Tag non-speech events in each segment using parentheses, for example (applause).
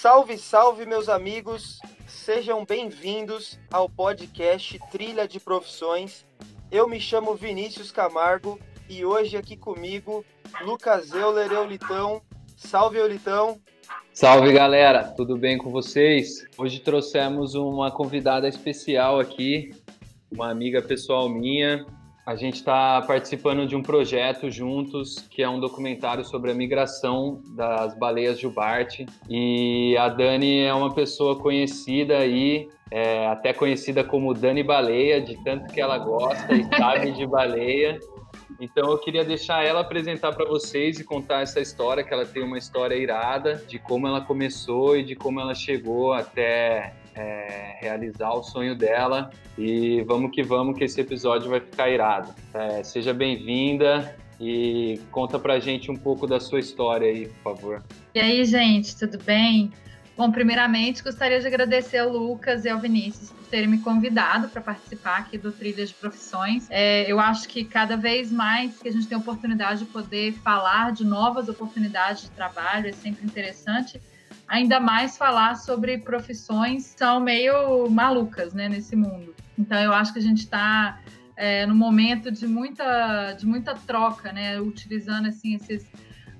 Salve, salve, meus amigos! Sejam bem-vindos ao podcast Trilha de Profissões. Eu me chamo Vinícius Camargo e hoje aqui comigo, Lucas Euler Eulitão. Salve, Eulitão! Salve galera, tudo bem com vocês? Hoje trouxemos uma convidada especial aqui, uma amiga pessoal minha. A gente está participando de um projeto juntos, que é um documentário sobre a migração das baleias jubarte. E a Dani é uma pessoa conhecida aí, é, até conhecida como Dani Baleia, de tanto que ela gosta e sabe de baleia. Então eu queria deixar ela apresentar para vocês e contar essa história, que ela tem uma história irada de como ela começou e de como ela chegou até é, realizar o sonho dela. E vamos que vamos, que esse episódio vai ficar irado. É, seja bem-vinda e conta pra gente um pouco da sua história aí, por favor. E aí, gente, tudo bem? Bom, primeiramente, gostaria de agradecer ao Lucas e ao Vinícius terem me convidado para participar aqui do Trilha de Profissões. É, eu acho que cada vez mais que a gente tem a oportunidade de poder falar de novas oportunidades de trabalho é sempre interessante. Ainda mais falar sobre profissões que são meio malucas né, nesse mundo. Então, eu acho que a gente está é, no momento de muita, de muita troca, né, utilizando assim, esses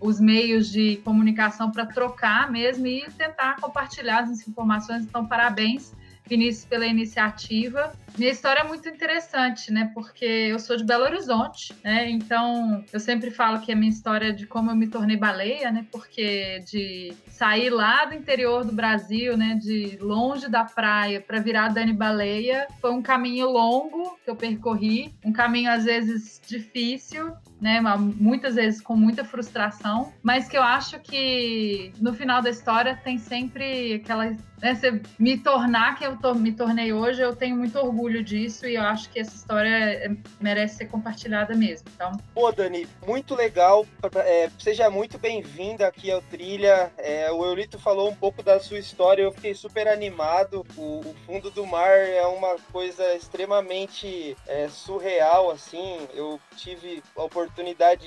os meios de comunicação para trocar mesmo e tentar compartilhar as informações. Então, parabéns Vinícius, pela iniciativa. Minha história é muito interessante, né? Porque eu sou de Belo Horizonte, né? Então, eu sempre falo que a minha história é de como eu me tornei baleia, né? Porque de sair lá do interior do Brasil, né? De longe da praia para virar Dani Baleia, foi um caminho longo que eu percorri, um caminho às vezes difícil, né? Muitas vezes com muita frustração, mas que eu acho que no final da história tem sempre aquela né, você me tornar quem eu me tornei hoje, eu tenho muito orgulho disso e eu acho que essa história é, merece ser compartilhada mesmo. Então, pô, Dani, muito legal. É, seja muito bem-vinda aqui ao Trilha. É, o Eulito falou um pouco da sua história, eu fiquei super animado. O, o fundo do mar é uma coisa extremamente é, surreal, assim. Eu tive a oportunidade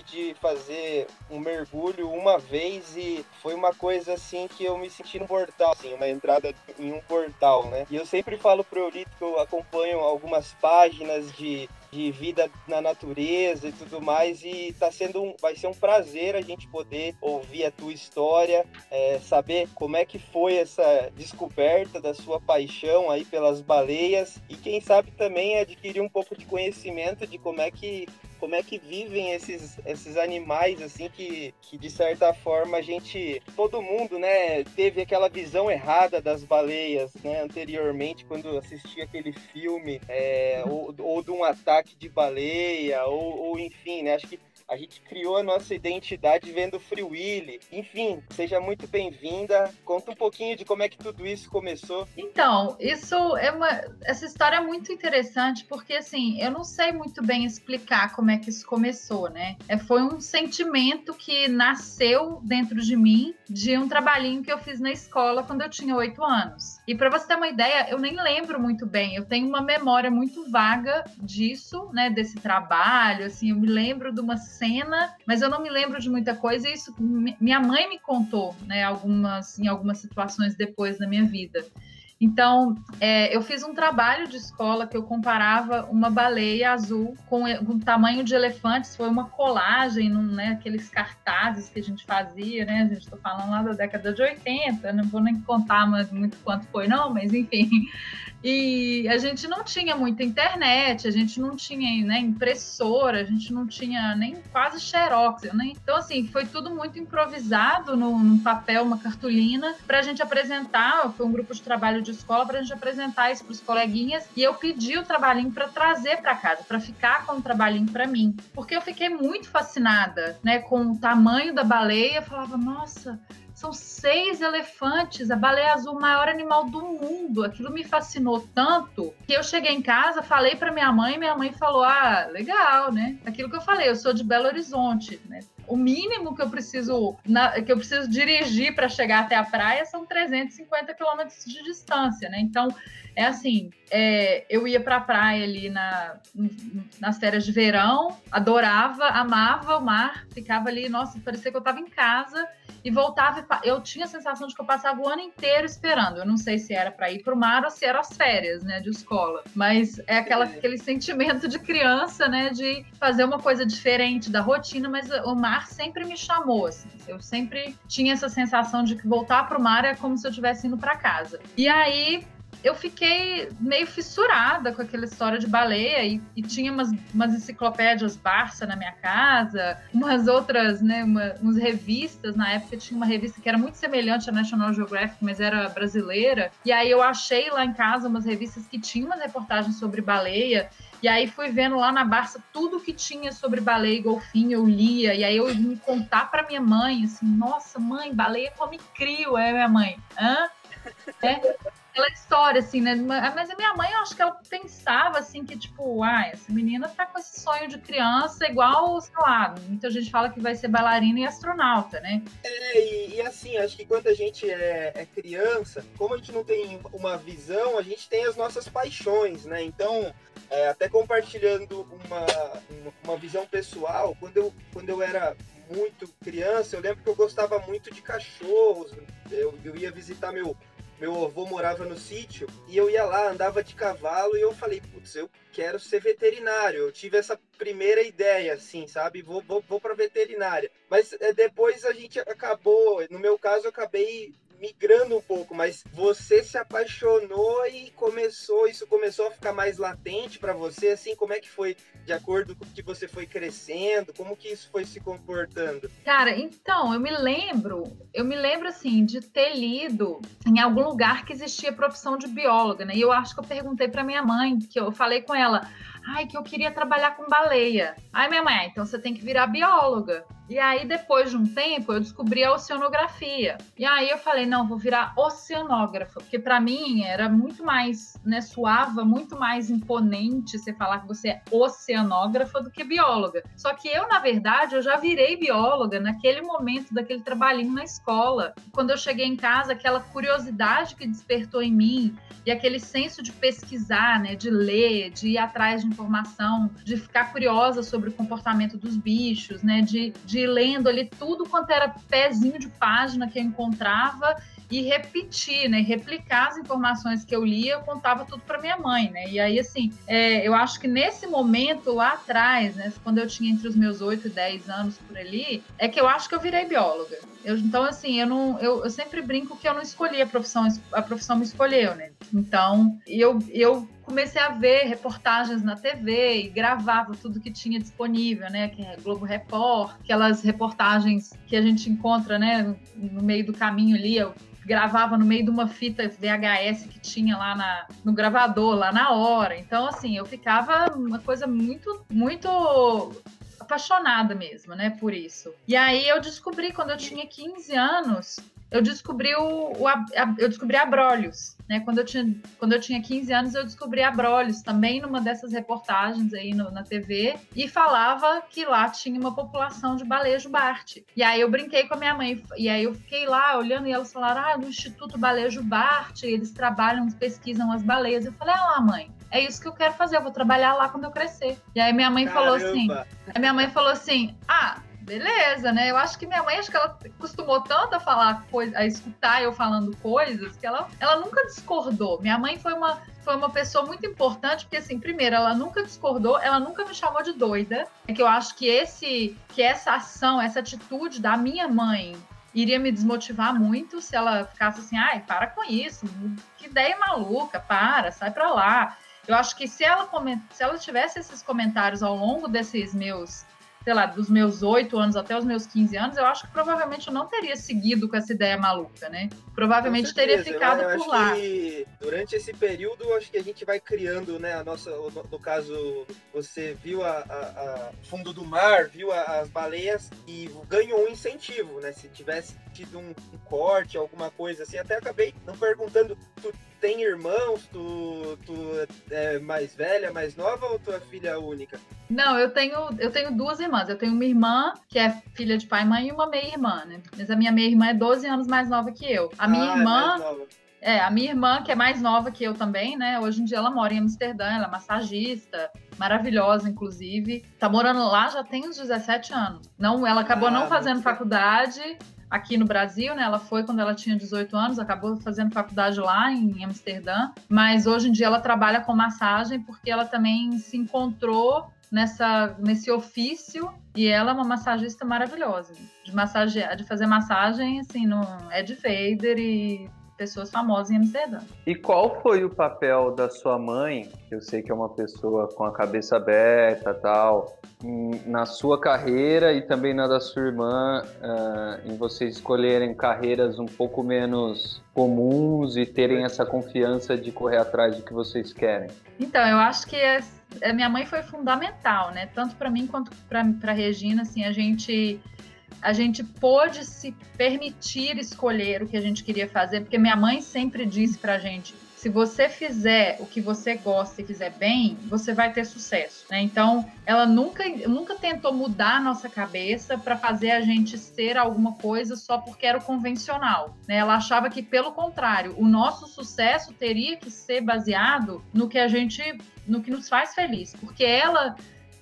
de fazer um mergulho uma vez e foi uma coisa assim que eu me senti no portal, assim, uma entrada em um portal, né? E eu sempre falo pro Eulito que eu acompanho algumas páginas de de vida na natureza e tudo mais e tá sendo um, vai ser um prazer a gente poder ouvir a tua história, é, saber como é que foi essa descoberta da sua paixão aí pelas baleias e quem sabe também adquirir um pouco de conhecimento de como é que como é que vivem esses, esses animais, assim, que, que de certa forma a gente, todo mundo, né, teve aquela visão errada das baleias, né, anteriormente, quando assistia aquele filme, é, ou, ou de um ataque de baleia, ou, ou enfim, né, acho que a gente criou a nossa identidade vendo Free Willy. Enfim, seja muito bem-vinda. Conta um pouquinho de como é que tudo isso começou. Então, isso é uma. Essa história é muito interessante, porque assim, eu não sei muito bem explicar como é que isso começou, né? É, foi um sentimento que nasceu dentro de mim de um trabalhinho que eu fiz na escola quando eu tinha oito anos. E para você ter uma ideia, eu nem lembro muito bem. Eu tenho uma memória muito vaga disso, né? Desse trabalho. Assim, eu me lembro de uma mas eu não me lembro de muita coisa. Isso minha mãe me contou, né? Algumas em algumas situações depois da minha vida. Então, é, eu fiz um trabalho de escola que eu comparava uma baleia azul com, o tamanho de elefantes. Foi uma colagem, num, né, aqueles cartazes que a gente fazia, né? A gente está falando lá da década de 80, não vou nem contar muito quanto foi, não, mas enfim. E a gente não tinha muita internet, a gente não tinha né, impressora, a gente não tinha nem quase xerox. Né? Então, assim, foi tudo muito improvisado no, num papel, uma cartolina, para a gente apresentar. Foi um grupo de trabalho de escola para a gente apresentar isso para os coleguinhas. E eu pedi o trabalhinho para trazer para casa, para ficar com o trabalhinho para mim. Porque eu fiquei muito fascinada né, com o tamanho da baleia. Eu falava, nossa são seis elefantes, a baleia azul, o maior animal do mundo. Aquilo me fascinou tanto que eu cheguei em casa, falei para minha mãe, minha mãe falou: "Ah, legal, né?". Aquilo que eu falei, eu sou de Belo Horizonte, né? O mínimo que eu preciso na, que eu preciso dirigir para chegar até a praia são 350 quilômetros de distância, né? Então, é assim, é, eu ia para a praia ali na, nas férias de verão, adorava, amava o mar, ficava ali, nossa, parecia que eu estava em casa e voltava. E eu tinha a sensação de que eu passava o ano inteiro esperando. Eu não sei se era para ir para o mar ou se eram as férias, né, de escola. Mas é aquela, aquele sentimento de criança, né, de fazer uma coisa diferente da rotina. Mas o mar sempre me chamou, assim. Eu sempre tinha essa sensação de que voltar para o mar é como se eu estivesse indo para casa. E aí eu fiquei meio fissurada com aquela história de baleia e, e tinha umas, umas, enciclopédias Barça na minha casa, umas outras, né, uma, revistas. Na época tinha uma revista que era muito semelhante à National Geographic, mas era brasileira. E aí eu achei lá em casa umas revistas que tinham umas reportagens sobre baleia. E aí fui vendo lá na Barça tudo que tinha sobre baleia e golfinho, eu lia. E aí eu me contar para minha mãe, assim, nossa, mãe, baleia come crio, é minha mãe. Hã? É, aquela história, assim, né? Mas a minha mãe, eu acho que ela pensava, assim, que, tipo, ah, essa menina tá com esse sonho de criança, igual, sei lá, muita gente fala que vai ser bailarina e astronauta, né? É, e, e assim, acho que quando a gente é, é, criança, como a gente não tem uma visão, a gente tem as nossas paixões, né? Então, é, até compartilhando uma, uma visão pessoal, quando eu, quando eu era muito criança, eu lembro que eu gostava muito de cachorros, eu, eu ia visitar meu meu avô morava no sítio e eu ia lá, andava de cavalo e eu falei, putz, eu quero ser veterinário. Eu tive essa primeira ideia, assim, sabe? Vou, vou, vou para veterinária. Mas é, depois a gente acabou, no meu caso, eu acabei migrando um pouco, mas você se apaixonou e começou, isso começou a ficar mais latente para você, assim, como é que foi de acordo com que você foi crescendo, como que isso foi se comportando? Cara, então, eu me lembro, eu me lembro assim de ter lido em algum lugar que existia profissão de bióloga, né? E eu acho que eu perguntei para minha mãe, que eu falei com ela, ai, que eu queria trabalhar com baleia. Aí minha mãe, ah, então você tem que virar bióloga. E aí, depois de um tempo, eu descobri a oceanografia. E aí eu falei, não, vou virar oceanógrafa, porque para mim era muito mais, né, suava, muito mais imponente você falar que você é oceanógrafa do que bióloga. Só que eu, na verdade, eu já virei bióloga naquele momento daquele trabalhinho na escola. Quando eu cheguei em casa, aquela curiosidade que despertou em mim e aquele senso de pesquisar, né, de ler, de ir atrás de informação, de ficar curiosa sobre o comportamento dos bichos, né, de, de ir lendo ali tudo quanto era pezinho de página que eu encontrava e repetir, né? Replicar as informações que eu lia, eu contava tudo para minha mãe, né? E aí, assim, é, eu acho que nesse momento lá atrás, né? Quando eu tinha entre os meus 8 e 10 anos por ali, é que eu acho que eu virei bióloga. Eu, então, assim, eu não, eu, eu sempre brinco que eu não escolhi a profissão, a profissão me escolheu, né? Então, eu, eu comecei a ver reportagens na TV e gravava tudo que tinha disponível, né? Que é Globo Report, aquelas reportagens que a gente encontra, né? No meio do caminho ali, eu gravava no meio de uma fita VHS que tinha lá na, no gravador, lá na hora. Então, assim, eu ficava uma coisa muito, muito apaixonada mesmo, né, por isso. E aí eu descobri quando eu tinha 15 anos eu descobri o, o a, eu descobri Abrolhos, né? Quando eu tinha quando eu tinha 15 anos eu descobri Abrolhos também numa dessas reportagens aí no, na TV e falava que lá tinha uma população de balejo Bart. E aí eu brinquei com a minha mãe e aí eu fiquei lá olhando e elas falaram: "Ah, no Instituto Balejo Bart, eles trabalham, pesquisam as baleias". Eu falei: "Ah lá, mãe, é isso que eu quero fazer, eu vou trabalhar lá quando eu crescer". E aí minha mãe Caramba. falou assim: a minha mãe falou assim: "Ah, beleza, né? Eu acho que minha mãe, acho que ela acostumou tanto a falar coisa, a escutar eu falando coisas, que ela, ela nunca discordou. Minha mãe foi uma, foi uma pessoa muito importante, porque assim, primeiro, ela nunca discordou, ela nunca me chamou de doida. É que eu acho que esse, que essa ação, essa atitude da minha mãe iria me desmotivar muito se ela ficasse assim, ai, para com isso, que ideia maluca, para, sai para lá. Eu acho que se ela, se ela tivesse esses comentários ao longo desses meus sei lá, dos meus oito anos até os meus 15 anos, eu acho que provavelmente eu não teria seguido com essa ideia maluca, né? Provavelmente teria ficado eu, eu por lá. durante esse período, acho que a gente vai criando, né, a nossa, no, caso, você viu a, a, a, fundo do mar, viu as baleias e ganhou um incentivo, né? Se tivesse tido um, um corte, alguma coisa assim, até acabei não perguntando, tem irmãos? Tu, tu é mais velha, mais nova ou tu é filha única? Não, eu tenho, eu tenho duas irmãs. Eu tenho uma irmã que é filha de pai e mãe e uma meia-irmã, né? Mas a minha meia-irmã é 12 anos mais nova que eu. A minha ah, é irmã. É, é, a minha irmã, que é mais nova que eu também, né? Hoje em dia ela mora em Amsterdã, ela é massagista, maravilhosa, inclusive. Tá morando lá já tem uns 17 anos. Não, ela acabou ah, não fazendo faculdade, aqui no Brasil, né? Ela foi quando ela tinha 18 anos, acabou fazendo faculdade lá em Amsterdã, mas hoje em dia ela trabalha com massagem porque ela também se encontrou nessa nesse ofício e ela é uma massagista maravilhosa de massagear, de fazer massagem assim no Ed Vader e pessoas famosas em Amsterdã. E qual foi o papel da sua mãe, que eu sei que é uma pessoa com a cabeça aberta tal, na sua carreira e também na da sua irmã, uh, em vocês escolherem carreiras um pouco menos comuns e terem essa confiança de correr atrás do que vocês querem? Então, eu acho que a é, minha mãe foi fundamental, né? Tanto para mim quanto para Regina, assim, a gente a gente pôde se permitir escolher o que a gente queria fazer, porque minha mãe sempre disse pra gente: se você fizer o que você gosta e fizer bem, você vai ter sucesso. Né? Então, ela nunca, nunca tentou mudar a nossa cabeça para fazer a gente ser alguma coisa só porque era o convencional. Né? Ela achava que, pelo contrário, o nosso sucesso teria que ser baseado no que a gente, no que nos faz feliz, porque ela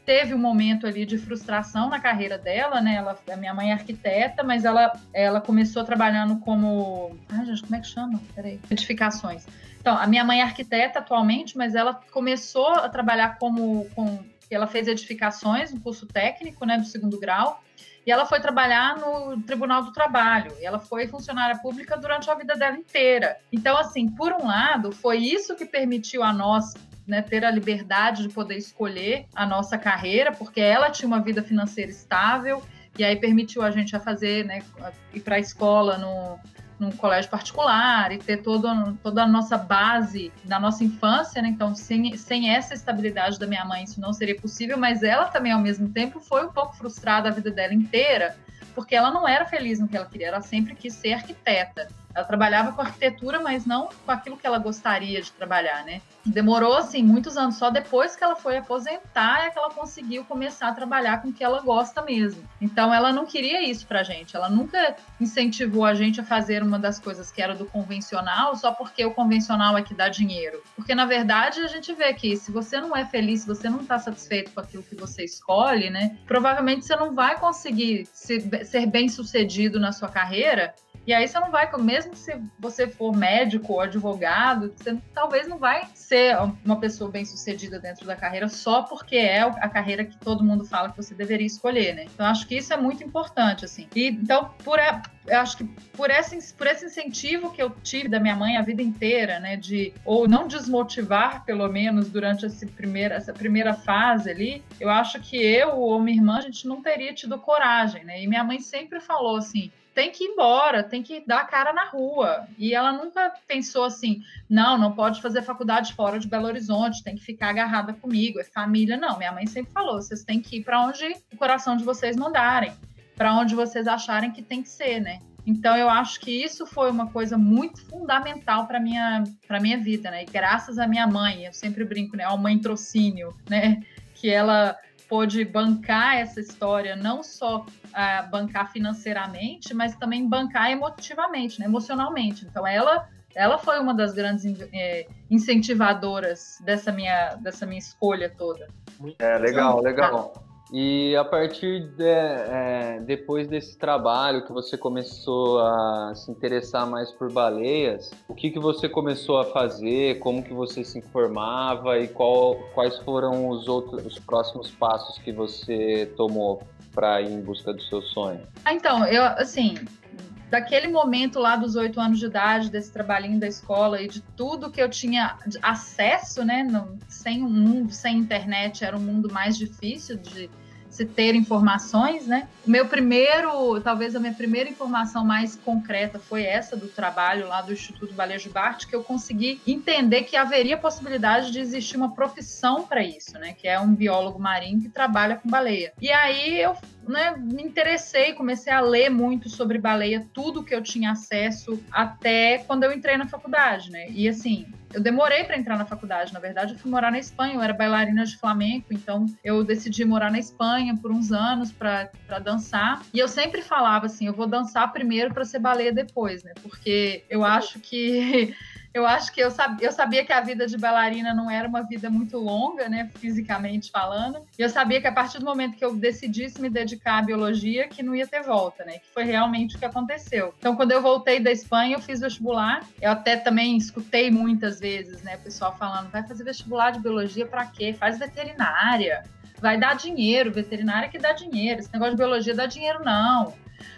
teve um momento ali de frustração na carreira dela, né? Ela, a minha mãe é arquiteta, mas ela, ela começou trabalhando como. Ai, gente, como é que chama? Peraí. Edificações. Então, a minha mãe é arquiteta atualmente, mas ela começou a trabalhar como. Com, ela fez edificações, um curso técnico, né, do segundo grau. E ela foi trabalhar no Tribunal do Trabalho. E ela foi funcionária pública durante a vida dela inteira. Então, assim, por um lado, foi isso que permitiu a nós né, ter a liberdade de poder escolher a nossa carreira, porque ela tinha uma vida financeira estável e aí permitiu a gente a fazer, né, ir para a escola no, num colégio particular e ter todo, toda a nossa base da nossa infância, né? Então, sem, sem essa estabilidade da minha mãe, isso não seria possível, mas ela também, ao mesmo tempo, foi um pouco frustrada a vida dela inteira, porque ela não era feliz no que ela queria, ela sempre quis ser arquiteta. Ela trabalhava com arquitetura, mas não com aquilo que ela gostaria de trabalhar, né? Demorou, assim, muitos anos. Só depois que ela foi aposentar é que ela conseguiu começar a trabalhar com o que ela gosta mesmo. Então, ela não queria isso pra gente. Ela nunca incentivou a gente a fazer uma das coisas que era do convencional só porque o convencional é que dá dinheiro. Porque, na verdade, a gente vê que se você não é feliz, se você não tá satisfeito com aquilo que você escolhe, né? Provavelmente você não vai conseguir ser bem sucedido na sua carreira e aí você não vai, mesmo se você for médico ou advogado, você talvez não vai ser uma pessoa bem sucedida dentro da carreira só porque é a carreira que todo mundo fala que você deveria escolher, né? Então acho que isso é muito importante, assim. E então, por eu acho que por esse, por esse incentivo que eu tive da minha mãe a vida inteira, né, de ou não desmotivar pelo menos durante esse primeira, essa primeira fase ali, eu acho que eu ou minha irmã a gente não teria tido coragem, né? E minha mãe sempre falou assim: tem que ir embora, tem que dar a cara na rua. E ela nunca pensou assim: não, não pode fazer faculdade fora de Belo Horizonte, tem que ficar agarrada comigo, é família. Não, minha mãe sempre falou: vocês têm que ir para onde o coração de vocês mandarem, para onde vocês acharem que tem que ser, né? Então eu acho que isso foi uma coisa muito fundamental para minha para minha vida, né? E graças à minha mãe, eu sempre brinco, né, ao mãe trocínio, né, que ela pôde bancar essa história, não só uh, bancar financeiramente, mas também bancar emotivamente, né, emocionalmente. Então, ela, ela foi uma das grandes é, incentivadoras dessa minha, dessa minha escolha toda. É, legal, legal. E a partir de, é, depois desse trabalho que você começou a se interessar mais por baleias, o que, que você começou a fazer? Como que você se informava e qual, quais foram os outros os próximos passos que você tomou para ir em busca do seu sonho? Ah, então, eu assim, daquele momento lá dos oito anos de idade, desse trabalhinho da escola e de tudo que eu tinha acesso, né? No, sem um mundo, sem internet, era um mundo mais difícil de se ter informações, né? Meu primeiro, talvez a minha primeira informação mais concreta foi essa do trabalho lá do Instituto Balejo Bart, que eu consegui entender que haveria possibilidade de existir uma profissão para isso, né? Que é um biólogo marinho que trabalha com baleia. E aí eu né, me interessei, comecei a ler muito sobre baleia, tudo que eu tinha acesso até quando eu entrei na faculdade, né? E assim, eu demorei para entrar na faculdade, na verdade, eu fui morar na Espanha, eu era bailarina de flamenco, então eu decidi morar na Espanha por uns anos para dançar. E eu sempre falava assim, eu vou dançar primeiro para ser baleia depois, né? Porque eu acho que (laughs) eu acho que eu, sab, eu sabia que a vida de bailarina não era uma vida muito longa, né, fisicamente falando. E eu sabia que a partir do momento que eu decidisse me dedicar à biologia, que não ia ter volta, né? Que foi realmente o que aconteceu. Então, quando eu voltei da Espanha, eu fiz vestibular. Eu até também escutei muitas vezes, né, pessoal falando: vai fazer vestibular de biologia para quê? Faz veterinária. Vai dar dinheiro, veterinária que dá dinheiro. Esse negócio de biologia dá dinheiro, não.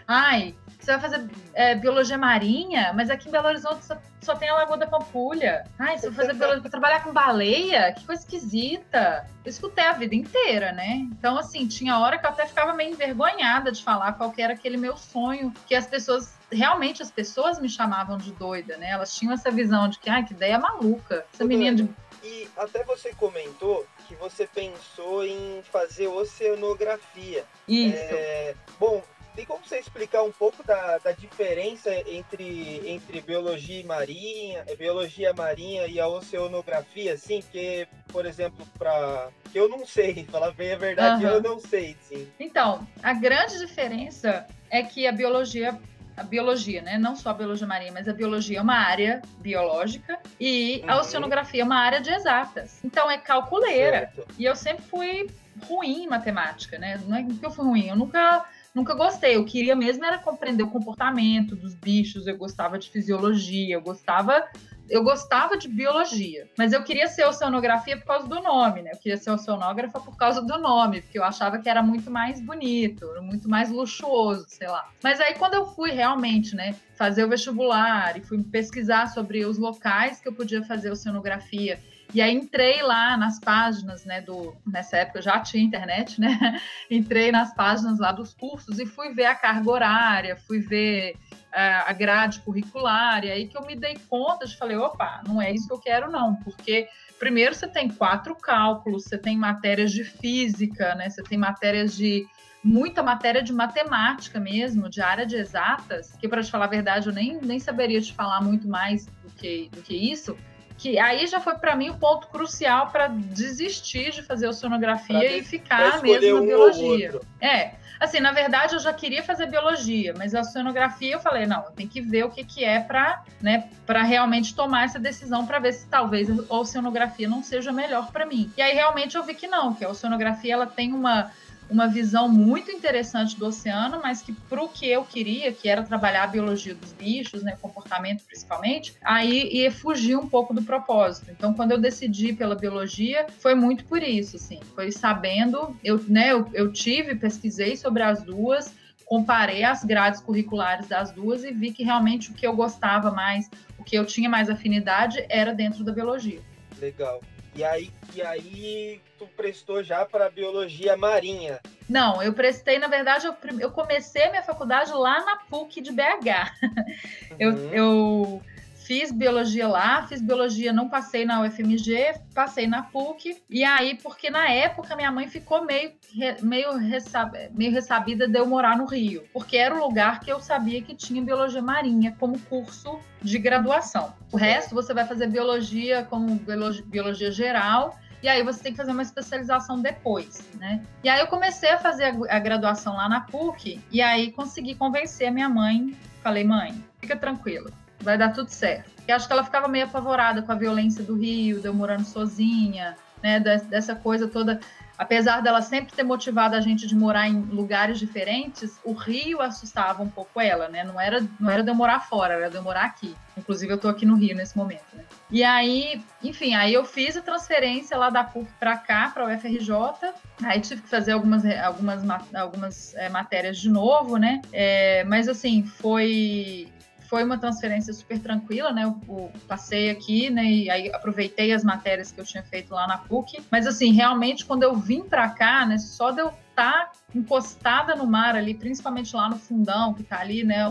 Ai, você vai fazer é, biologia marinha, mas aqui em Belo Horizonte só, só tem a Lagoa da Pampulha. Ai, você vai fazer biologia trabalhar com baleia? Que coisa esquisita. Eu escutei a vida inteira, né? Então, assim, tinha hora que eu até ficava meio envergonhada de falar qual era aquele meu sonho, que as pessoas, realmente as pessoas me chamavam de doida, né? Elas tinham essa visão de que, ai, que ideia maluca. Essa menina de. E até você comentou que você pensou em fazer oceanografia. Isso. É, bom, tem como você explicar um pouco da, da diferença entre, entre biologia marinha, biologia marinha e a oceanografia, assim? Que, por exemplo, para eu não sei, (laughs) falar bem a verdade, uhum. eu não sei, sim. Então, a grande diferença é que a biologia a biologia, né? Não só a biologia marinha, mas a biologia é uma área biológica e uhum. a oceanografia é uma área de exatas. Então é calculeira. Certo. E eu sempre fui ruim em matemática, né? Não é que eu fui ruim, eu nunca nunca gostei. Eu queria mesmo era compreender o comportamento dos bichos, eu gostava de fisiologia, eu gostava eu gostava de biologia, mas eu queria ser oceanografia por causa do nome, né? Eu queria ser oceanógrafa por causa do nome, porque eu achava que era muito mais bonito, muito mais luxuoso, sei lá. Mas aí quando eu fui realmente, né, fazer o vestibular e fui pesquisar sobre os locais que eu podia fazer oceanografia e aí entrei lá nas páginas, né, do nessa época já tinha internet, né? (laughs) entrei nas páginas lá dos cursos e fui ver a carga horária, fui ver uh, a grade curricular, e aí que eu me dei conta de falei, opa, não é isso que eu quero não, porque primeiro você tem quatro cálculos, você tem matérias de física, né? Você tem matérias de muita matéria de matemática mesmo, de área de exatas, que para te falar a verdade eu nem, nem saberia te falar muito mais do que, do que isso que aí já foi para mim o ponto crucial para desistir de fazer oceanografia pra e ficar mesmo na um biologia. É, assim, na verdade eu já queria fazer biologia, mas a oceanografia eu falei, não, eu tenho que ver o que, que é para, né, para realmente tomar essa decisão para ver se talvez a oceanografia não seja melhor para mim. E aí realmente eu vi que não, que a oceanografia ela tem uma uma visão muito interessante do oceano, mas que para o que eu queria, que era trabalhar a biologia dos bichos, né, comportamento principalmente, aí ia fugir um pouco do propósito. Então, quando eu decidi pela biologia, foi muito por isso, assim, foi sabendo, eu, né, eu, eu tive, pesquisei sobre as duas, comparei as grades curriculares das duas e vi que realmente o que eu gostava mais, o que eu tinha mais afinidade era dentro da biologia. Legal. E aí, e aí tu prestou já para biologia marinha? Não, eu prestei, na verdade, eu, eu comecei a minha faculdade lá na PUC de BH. (laughs) Uhum. Eu, eu fiz biologia lá, fiz biologia, não passei na UFMG, passei na PUC. E aí, porque na época minha mãe ficou meio, meio, ressab, meio ressabida de eu morar no Rio, porque era o lugar que eu sabia que tinha biologia marinha como curso de graduação. O resto você vai fazer biologia como biologia, biologia geral e aí você tem que fazer uma especialização depois, né? E aí eu comecei a fazer a, graduação lá na PUC e aí consegui convencer a minha mãe. Falei, mãe, fica tranquila, vai dar tudo certo. E acho que ela ficava meio apavorada com a violência do Rio, de eu morando sozinha, né? Dessa coisa toda. Apesar dela sempre ter motivado a gente de morar em lugares diferentes, o Rio assustava um pouco ela, né? Não era, não era de eu morar fora, era de eu morar aqui. Inclusive, eu tô aqui no Rio nesse momento, né? E aí, enfim, aí eu fiz a transferência lá da PUC para cá, para o UFRJ. Aí tive que fazer algumas, algumas, algumas é, matérias de novo, né? É, mas assim, foi foi uma transferência super tranquila, né? Eu, eu, passei aqui, né? E aí aproveitei as matérias que eu tinha feito lá na PUC. Mas assim, realmente, quando eu vim para cá, né? Só de eu estar tá encostada no mar ali, principalmente lá no fundão, que tá ali, né?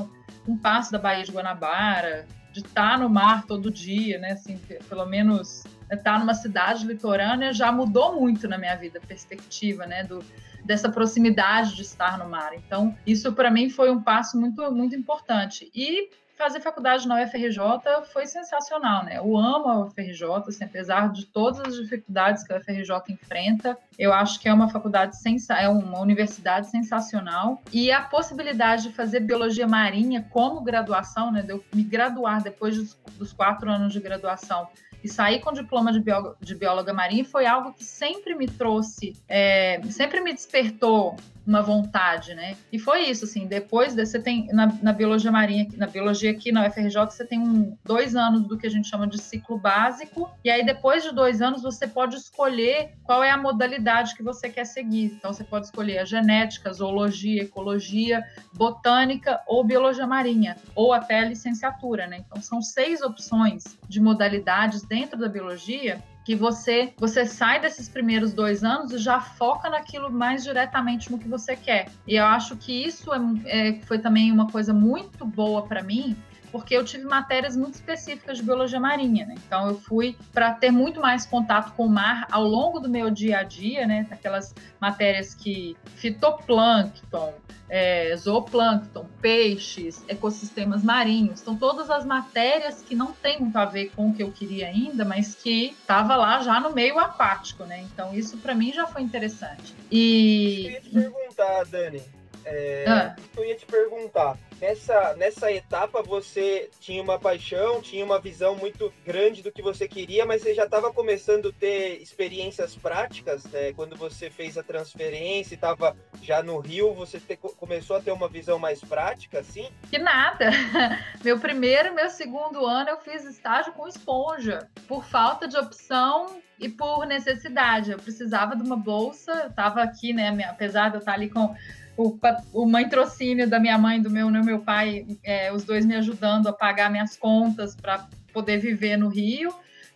Um passo da Baía de Guanabara, de estar tá no mar todo dia, né? Assim, pelo menos estar tá numa cidade litorânea já mudou muito na minha vida, perspectiva, né? Do, dessa proximidade de estar no mar. Então, isso para mim foi um passo muito, muito importante. E fazer faculdade na UFRJ foi sensacional, né? Eu amo a UFRJ, assim, apesar de todas as dificuldades que a UFRJ enfrenta, eu acho que é uma faculdade sensa é uma universidade sensacional e a possibilidade de fazer biologia marinha como graduação, né? De eu me graduar depois dos, dos quatro anos de graduação e sair com diploma de, bióloga, de bióloga marinha foi algo que sempre me trouxe, é, sempre me despertou uma vontade, né? E foi isso, assim, depois de, você tem, na, na, biologia marinha, na biologia aqui na UFRJ, você tem um, dois anos do que a gente chama de ciclo básico, e aí depois de dois anos você pode escolher qual é a modalidade que você quer seguir. Então você pode escolher a genética, zoologia, ecologia, botânica ou biologia marinha, ou até a licenciatura, né? Então são seis opções de modalidades dentro da biologia que você você sai desses primeiros dois anos e já foca naquilo mais diretamente no que você quer. E eu acho que isso é, é foi também uma coisa muito boa para mim, porque eu tive matérias muito específicas de biologia marinha, né? Então eu fui para ter muito mais contato com o mar ao longo do meu dia a dia, né? Aquelas matérias que fitoplâncton, é, zooplâncton, peixes, ecossistemas marinhos, são todas as matérias que não tem muito a ver com o que eu queria ainda, mas que estava lá já no meio aquático, né? Então isso para mim já foi interessante. E eu ia te perguntar, Dani, é, ah. eu ia te perguntar, nessa, nessa etapa você tinha uma paixão, tinha uma visão muito grande do que você queria, mas você já estava começando a ter experiências práticas, né? Quando você fez a transferência e estava já no Rio, você te, começou a ter uma visão mais prática, assim? Que nada! (laughs) Meu primeiro e meu segundo ano eu fiz estágio com esponja, por falta de opção e por necessidade. Eu precisava de uma bolsa, eu estava aqui, né? Apesar de eu estar ali com o, o mãe-trocínio da minha mãe, do meu, né, meu pai, é, os dois me ajudando a pagar minhas contas para poder viver no Rio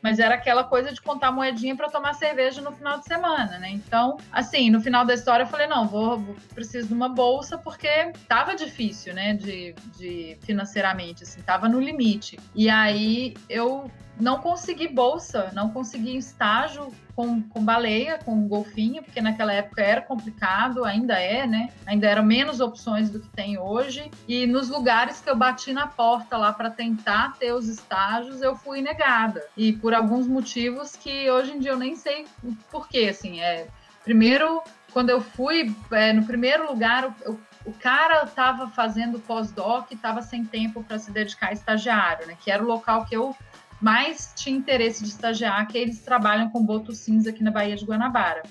mas era aquela coisa de contar moedinha para tomar cerveja no final de semana, né? Então, assim, no final da história eu falei, não, vou, vou preciso de uma bolsa porque tava difícil, né, de, de financeiramente, assim, tava no limite. E aí eu não consegui bolsa, não consegui estágio com, com baleia, com golfinho, porque naquela época era complicado, ainda é, né? Ainda eram menos opções do que tem hoje. E nos lugares que eu bati na porta lá para tentar ter os estágios, eu fui negada. E por alguns motivos que hoje em dia eu nem sei por quê, assim, é primeiro quando eu fui é, no primeiro lugar, eu, o cara estava fazendo pós-doc, estava sem tempo para se dedicar a estagiário, né? Que era o local que eu mais tinha interesse de estagiar, que eles trabalham com boto cinza aqui na Baía de Guanabara.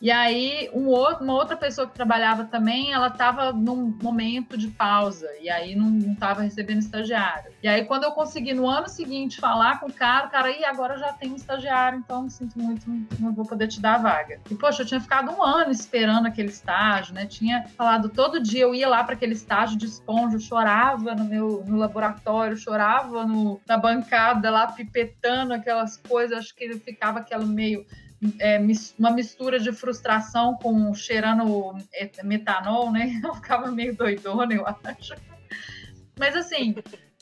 E aí, um outro, uma outra pessoa que trabalhava também, ela estava num momento de pausa, e aí não estava recebendo estagiário. E aí, quando eu consegui no ano seguinte falar com o cara, o cara, e agora já tem um estagiário, então sinto muito, não vou poder te dar a vaga. E, poxa, eu tinha ficado um ano esperando aquele estágio, né? Tinha falado todo dia, eu ia lá para aquele estágio de esponja, chorava no meu no laboratório, chorava no, na bancada lá, pipetando aquelas coisas, acho que ele ficava aquela meio é, uma mistura de frustração com cheirando metanol, né? (laughs) Eu ficava meio doidona, eu acho. Mas assim,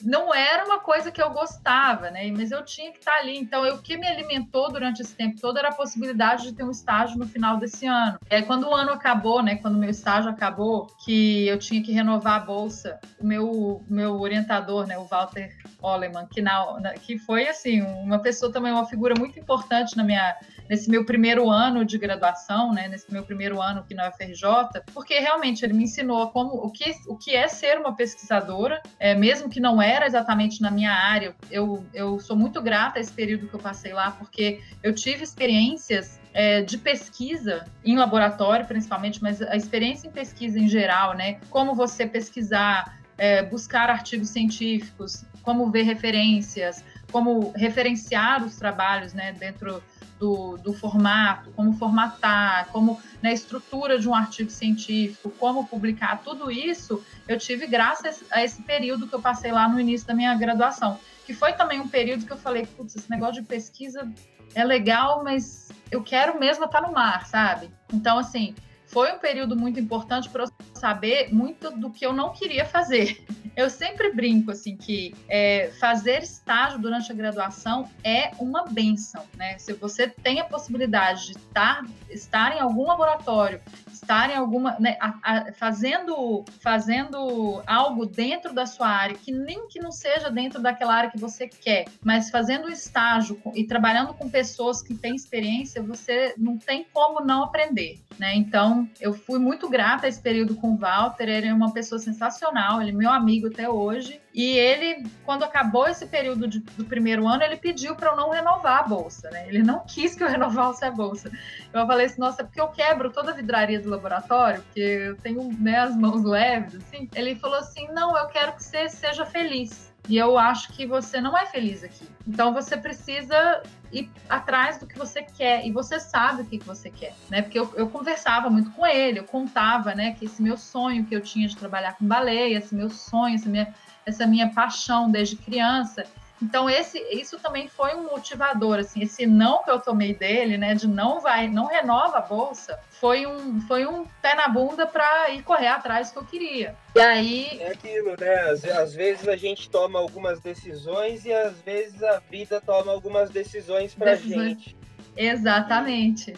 não era uma coisa que eu gostava, né? Mas eu tinha que estar ali. Então, o que me alimentou durante esse tempo todo era a possibilidade de ter um estágio no final desse ano. E aí, quando o ano acabou, né? Quando o meu estágio acabou, que eu tinha que renovar a bolsa, o meu, meu orientador, né? O Walter Oleman, que, na, que foi, assim, uma pessoa também, uma figura muito importante na minha nesse meu primeiro ano de graduação, né, nesse meu primeiro ano aqui na UFRJ, porque realmente ele me ensinou como o que, o que é ser uma pesquisadora, é, mesmo que não era exatamente na minha área. Eu, eu sou muito grata a esse período que eu passei lá, porque eu tive experiências é, de pesquisa em laboratório, principalmente, mas a experiência em pesquisa em geral, né? Como você pesquisar, é, buscar artigos científicos, como ver referências, como referenciar os trabalhos, né? Dentro do, do formato, como formatar, como na né, estrutura de um artigo científico, como publicar, tudo isso eu tive graças a esse período que eu passei lá no início da minha graduação, que foi também um período que eu falei, putz, esse negócio de pesquisa é legal, mas eu quero mesmo estar no mar, sabe? Então, assim, foi um período muito importante para eu saber muito do que eu não queria fazer. eu sempre brinco assim que é, fazer estágio durante a graduação é uma benção, né? Se você tem a possibilidade de estar, estar em algum laboratório, estar em alguma, né, a, a, fazendo, fazendo algo dentro da sua área, que nem que não seja dentro daquela área que você quer, mas fazendo estágio e trabalhando com pessoas que têm experiência, você não tem como não aprender, né? Então, eu fui muito grata esse período com o Walter, ele é uma pessoa sensacional, ele é meu amigo até hoje. E ele, quando acabou esse período de, do primeiro ano, ele pediu para eu não renovar a bolsa, né? Ele não quis que eu (laughs) renovasse a bolsa. Eu falei assim, nossa, é porque eu quebro toda a vidraria do laboratório, porque eu tenho né, as mãos leves, assim. Ele falou assim, não, eu quero que você seja feliz. E eu acho que você não é feliz aqui. Então você precisa ir atrás do que você quer. E você sabe o que, que você quer, né? Porque eu, eu conversava muito com ele, eu contava, né, que esse meu sonho que eu tinha de trabalhar com baleia, esse meu sonho, essa minha, essa minha paixão desde criança. Então esse, isso também foi um motivador, assim, esse não que eu tomei dele, né, de não vai, não renova a bolsa, foi um, foi um pé na bunda para ir correr atrás do que eu queria. E aí é aquilo, né? Às, às, vezes a gente toma algumas decisões e às vezes a vida toma algumas decisões para gente. Exatamente.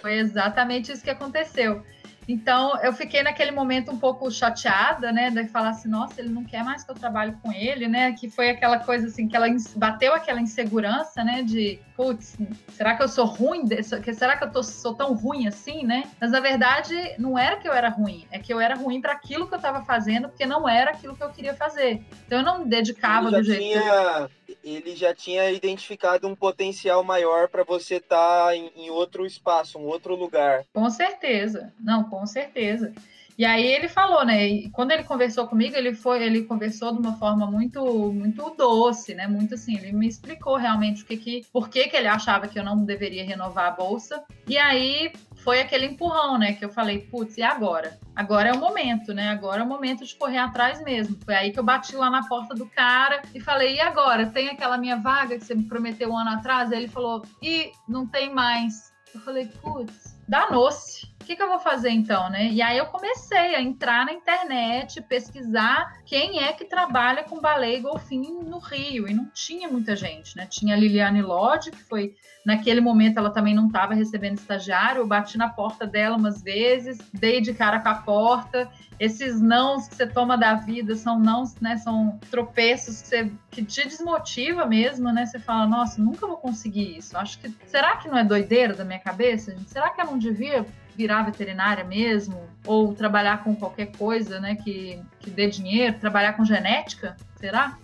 Foi exatamente isso que aconteceu. Então, eu fiquei naquele momento um pouco chateada, né? De falar assim, nossa, ele não quer mais que eu trabalhe com ele, né? Que foi aquela coisa assim, que ela bateu aquela insegurança, né? De, putz, será que eu sou ruim? Será que eu tô, sou tão ruim assim, né? Mas na verdade, não era que eu era ruim, é que eu era ruim para aquilo que eu estava fazendo, porque não era aquilo que eu queria fazer. Então, eu não me dedicava do jeito tinha... que ele já tinha identificado um potencial maior para você estar tá em, em, outro espaço, um outro lugar. Com certeza, não, com certeza. E aí ele falou, né? E quando ele conversou comigo, ele foi, ele conversou de uma forma muito, muito doce, né? Muito assim, ele me explicou realmente o que que, por que que ele achava que eu não deveria renovar a bolsa. E aí foi aquele empurrão, né? Que eu falei, putz, e agora? Agora é o momento, né? Agora é o momento de correr atrás mesmo. Foi aí que eu bati lá na porta do cara e falei, e agora? Tem aquela minha vaga que você me prometeu um ano atrás? Aí ele falou, e não tem mais. Eu falei, putz, danou-se o que, que, eu vou fazer então, né? E aí eu comecei a entrar na internet, pesquisar quem é que trabalha com baleia e golfinho no Rio. E não tinha muita gente, né? Tinha a Liliane Lodge, que foi naquele momento ela também não estava recebendo estagiário. Eu bati na porta dela umas vezes, dei de cara com a porta. Esses nãos que você toma da vida são nãos, né? São tropeços que, você, que te desmotiva mesmo, né? Você fala, nossa, nunca vou conseguir isso. Acho que será que não é doideira da minha cabeça? Será que eu não devia virar veterinária mesmo, ou trabalhar com qualquer coisa né, que, que dê dinheiro, trabalhar com genética, será?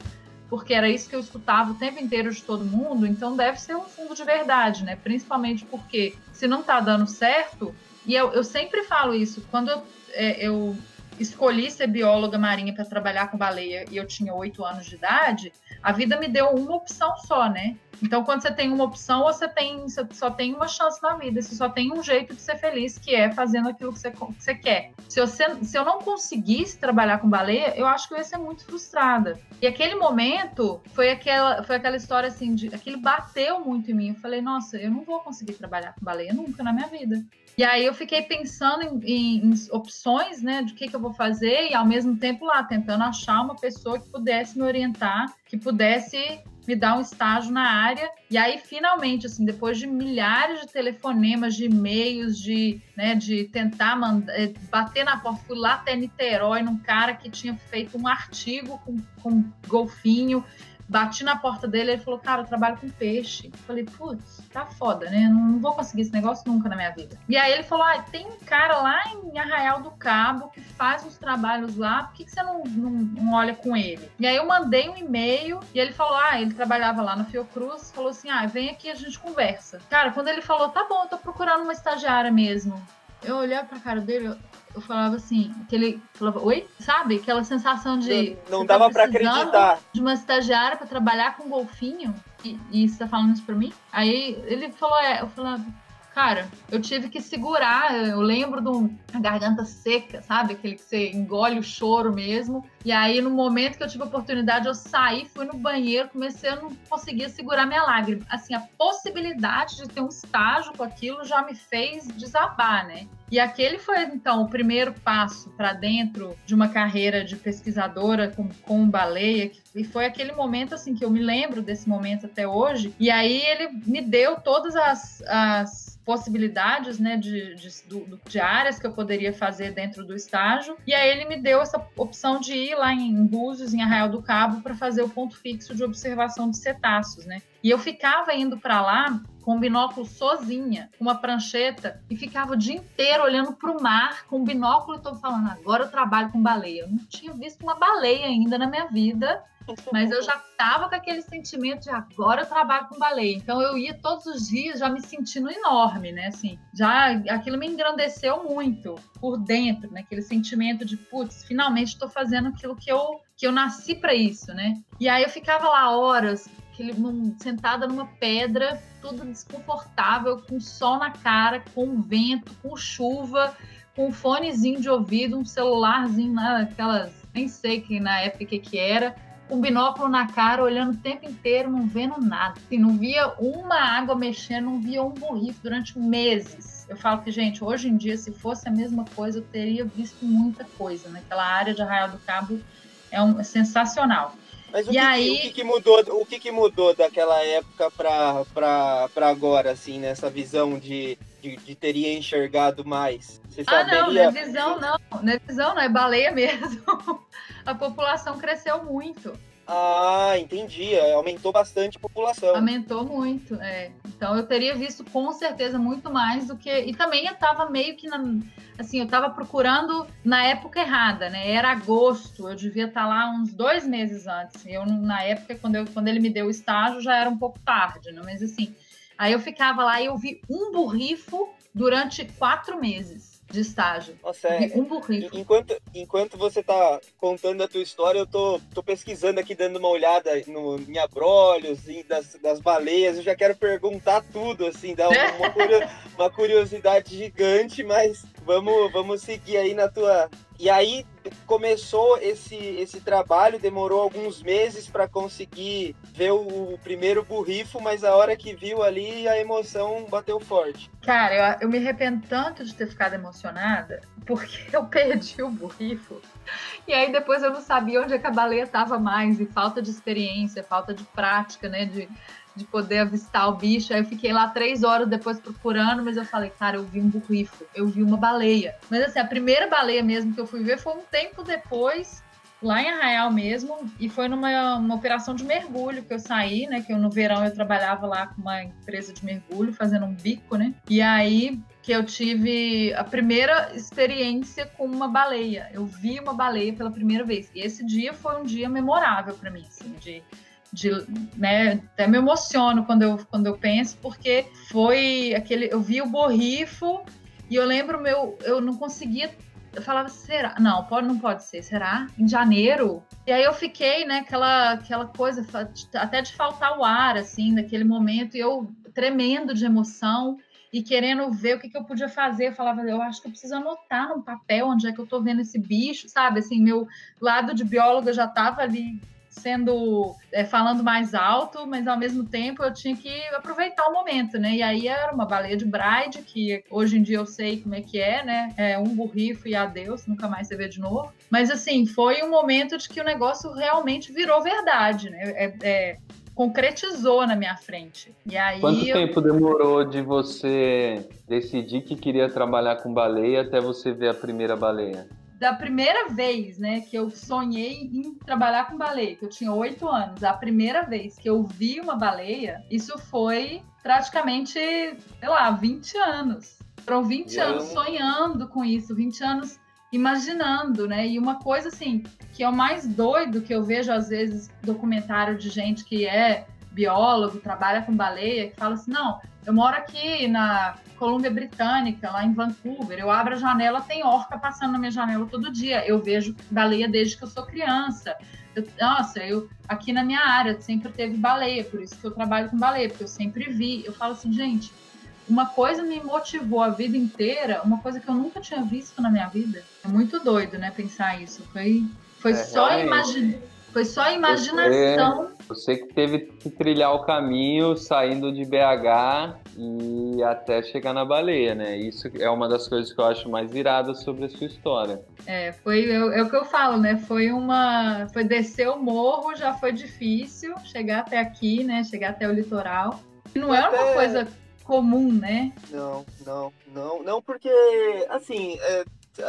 Porque era isso que eu escutava o tempo inteiro de todo mundo, então deve ser um fundo de verdade, né? Principalmente porque se não está dando certo, e eu, eu sempre falo isso, quando eu, é, eu escolhi ser bióloga marinha para trabalhar com baleia e eu tinha oito anos de idade, a vida me deu uma opção só, né? Então, quando você tem uma opção, você tem você só tem uma chance na vida, você só tem um jeito de ser feliz, que é fazendo aquilo que você, que você quer. Se, você, se eu não conseguisse trabalhar com baleia, eu acho que eu ia ser muito frustrada. E aquele momento foi aquela, foi aquela história assim, de, aquilo bateu muito em mim. Eu falei, nossa, eu não vou conseguir trabalhar com baleia nunca na minha vida. E aí eu fiquei pensando em, em, em opções, né, de que, que eu vou fazer, e ao mesmo tempo lá, tentando achar uma pessoa que pudesse me orientar, que pudesse me dar um estágio na área. E aí, finalmente, assim, depois de milhares de telefonemas, de e-mails, de, né, de tentar mandar, eh, bater na porta, fui lá até Niterói, num cara que tinha feito um artigo com, com golfinho, Bati na porta dele, ele falou, cara, eu trabalho com peixe. Eu falei, putz, tá foda, né? Não vou conseguir esse negócio nunca na minha vida. E aí ele falou, ah, tem um cara lá em Arraial do Cabo que faz uns trabalhos lá, por que, que você não, não, não olha com ele? E aí eu mandei um e-mail e ele falou, ah, ele trabalhava lá no Fiocruz, falou assim, ah, vem aqui a gente conversa. Cara, quando ele falou, tá bom, eu tô procurando uma estagiária mesmo. Eu olhei pra cara dele, falava assim, que ele falava, oi? Sabe? Aquela sensação de. Não, não dava para acreditar. De uma estagiária para trabalhar com golfinho. E, e você tá falando isso pra mim? Aí ele falou, é, eu falava, cara, eu tive que segurar. Eu lembro de uma garganta seca, sabe? Aquele que você engole o choro mesmo. E aí, no momento que eu tive a oportunidade, eu saí, fui no banheiro, comecei a não conseguir segurar minha lágrima. Assim, a possibilidade de ter um estágio com aquilo já me fez desabar, né? E aquele foi, então, o primeiro passo para dentro de uma carreira de pesquisadora com, com baleia. E foi aquele momento, assim, que eu me lembro desse momento até hoje. E aí ele me deu todas as, as possibilidades, né, de, de, de, áreas que eu poderia fazer dentro do estágio. E aí ele me deu essa opção de ir lá em Búzios, em Arraial do Cabo, para fazer o ponto fixo de observação de cetáceos, né? E eu ficava indo para lá com um binóculo sozinha, com uma prancheta, e ficava o dia inteiro olhando para o mar com binóculo e tô falando, agora eu trabalho com baleia. Eu não tinha visto uma baleia ainda na minha vida, (laughs) mas eu já estava com aquele sentimento de agora eu trabalho com baleia. Então eu ia todos os dias já me sentindo enorme, né? Assim, já aquilo me engrandeceu muito por dentro, né? Aquele sentimento de, putz, finalmente estou fazendo aquilo que eu que eu nasci para isso, né? E aí eu ficava lá horas aquele, sentada numa pedra, tudo desconfortável, com sol na cara, com vento, com chuva, com fonezinho de ouvido, um celularzinho, naquelas, nem sei que na época que, que era, com binóculo na cara, olhando o tempo inteiro, não vendo nada. Assim, não via uma água mexendo, não via um borrico durante meses. Eu falo que, gente, hoje em dia, se fosse a mesma coisa, eu teria visto muita coisa. Naquela né? área de Arraial do Cabo é, um, é sensacional. Mas o, que, aí... o que, que, mudou, o que, que mudou daquela época para agora, assim, nessa visão de, de, de, teria enxergado mais? Você ah, saberia... não, não é visão não, é visão não, é baleia mesmo. (laughs) A população cresceu muito. Ah, entendi. É, aumentou bastante a população. Aumentou muito, é. Então eu teria visto com certeza muito mais do que. E também eu estava meio que na. Assim, eu estava procurando na época errada, né? Era agosto, eu devia estar tá lá uns dois meses antes. Eu, na época, quando, eu, quando ele me deu o estágio, já era um pouco tarde, né? Mas assim, aí eu ficava lá e eu vi um burrifo durante quatro meses de estágio. Nossa, é, um burrito. Enquanto, enquanto você tá contando a tua história, eu tô, tô pesquisando aqui, dando uma olhada no, em abrolhos, das, das baleias. Eu já quero perguntar tudo, assim, dá (laughs) uma, uma curiosidade gigante, mas vamos, vamos seguir aí na tua, e aí começou esse, esse trabalho, demorou alguns meses para conseguir ver o, o, primeiro burrifo, mas a hora que viu ali a emoção bateu forte. Cara, eu, eu me arrependo tanto de ter ficado emocionada, porque (laughs) eu perdi o burrifo. E aí depois eu não sabia onde é a baleia estava mais, e falta de experiência, falta de prática, né? De, de poder avistar o bicho. Aí eu fiquei lá três horas depois procurando, mas eu falei, cara, eu vi um burrifo, eu vi uma baleia. Mas assim, a primeira baleia mesmo que eu fui ver foi um tempo depois, lá em Arraial mesmo, e foi numa uma operação de mergulho que eu saí, né? Que eu, no verão eu trabalhava lá com uma empresa de mergulho, fazendo um bico, né? E aí que eu tive a primeira experiência com uma baleia. Eu vi uma baleia pela primeira vez. E esse dia foi um dia memorável para mim, assim, de de, né, até me emociono quando eu, quando eu penso, porque foi aquele, eu vi o borrifo e eu lembro meu, eu não conseguia, eu falava, será? Não, pode, não pode ser, será? Em janeiro? E aí eu fiquei, né, aquela, aquela coisa, até de faltar o ar, assim, naquele momento, e eu tremendo de emoção, e querendo ver o que, que eu podia fazer. Eu falava, eu acho que eu preciso anotar num papel onde é que eu tô vendo esse bicho, sabe? Assim, meu lado de bióloga já estava ali sendo é, falando mais alto, mas ao mesmo tempo eu tinha que aproveitar o momento, né? E aí era uma baleia de Bride, que hoje em dia eu sei como é que é, né? É um burrifo e adeus, nunca mais você vê de novo. Mas assim, foi um momento de que o negócio realmente virou verdade, né? É, é, concretizou na minha frente. E aí Quanto eu... tempo demorou de você decidir que queria trabalhar com baleia até você ver a primeira baleia? Da primeira vez, né, que eu sonhei em trabalhar com baleia, que eu tinha oito anos, a primeira vez que eu vi uma baleia, isso foi praticamente, sei lá, 20 anos. Foram 20 anos sonhando com isso, 20 anos imaginando, né? E uma coisa assim, que é o mais doido que eu vejo às vezes documentário de gente que é biólogo, trabalha com baleia, que fala assim: não, eu moro aqui na Colômbia Britânica, lá em Vancouver, eu abro a janela, tem orca passando na minha janela todo dia. Eu vejo baleia desde que eu sou criança. Eu, nossa, eu aqui na minha área sempre teve baleia, por isso que eu trabalho com baleia, porque eu sempre vi. Eu falo assim, gente, uma coisa me motivou a vida inteira, uma coisa que eu nunca tinha visto na minha vida. É muito doido, né, pensar isso. Foi, foi é, só imaginar foi só imaginação. Você, você, que teve que trilhar o caminho saindo de BH e até chegar na baleia, né? Isso é uma das coisas que eu acho mais iradas sobre a sua história. É, foi é, é o que eu falo, né? Foi uma, foi descer o morro, já foi difícil chegar até aqui, né? Chegar até o litoral. Não é uma coisa comum, né? Não, não, não, não, porque assim, é,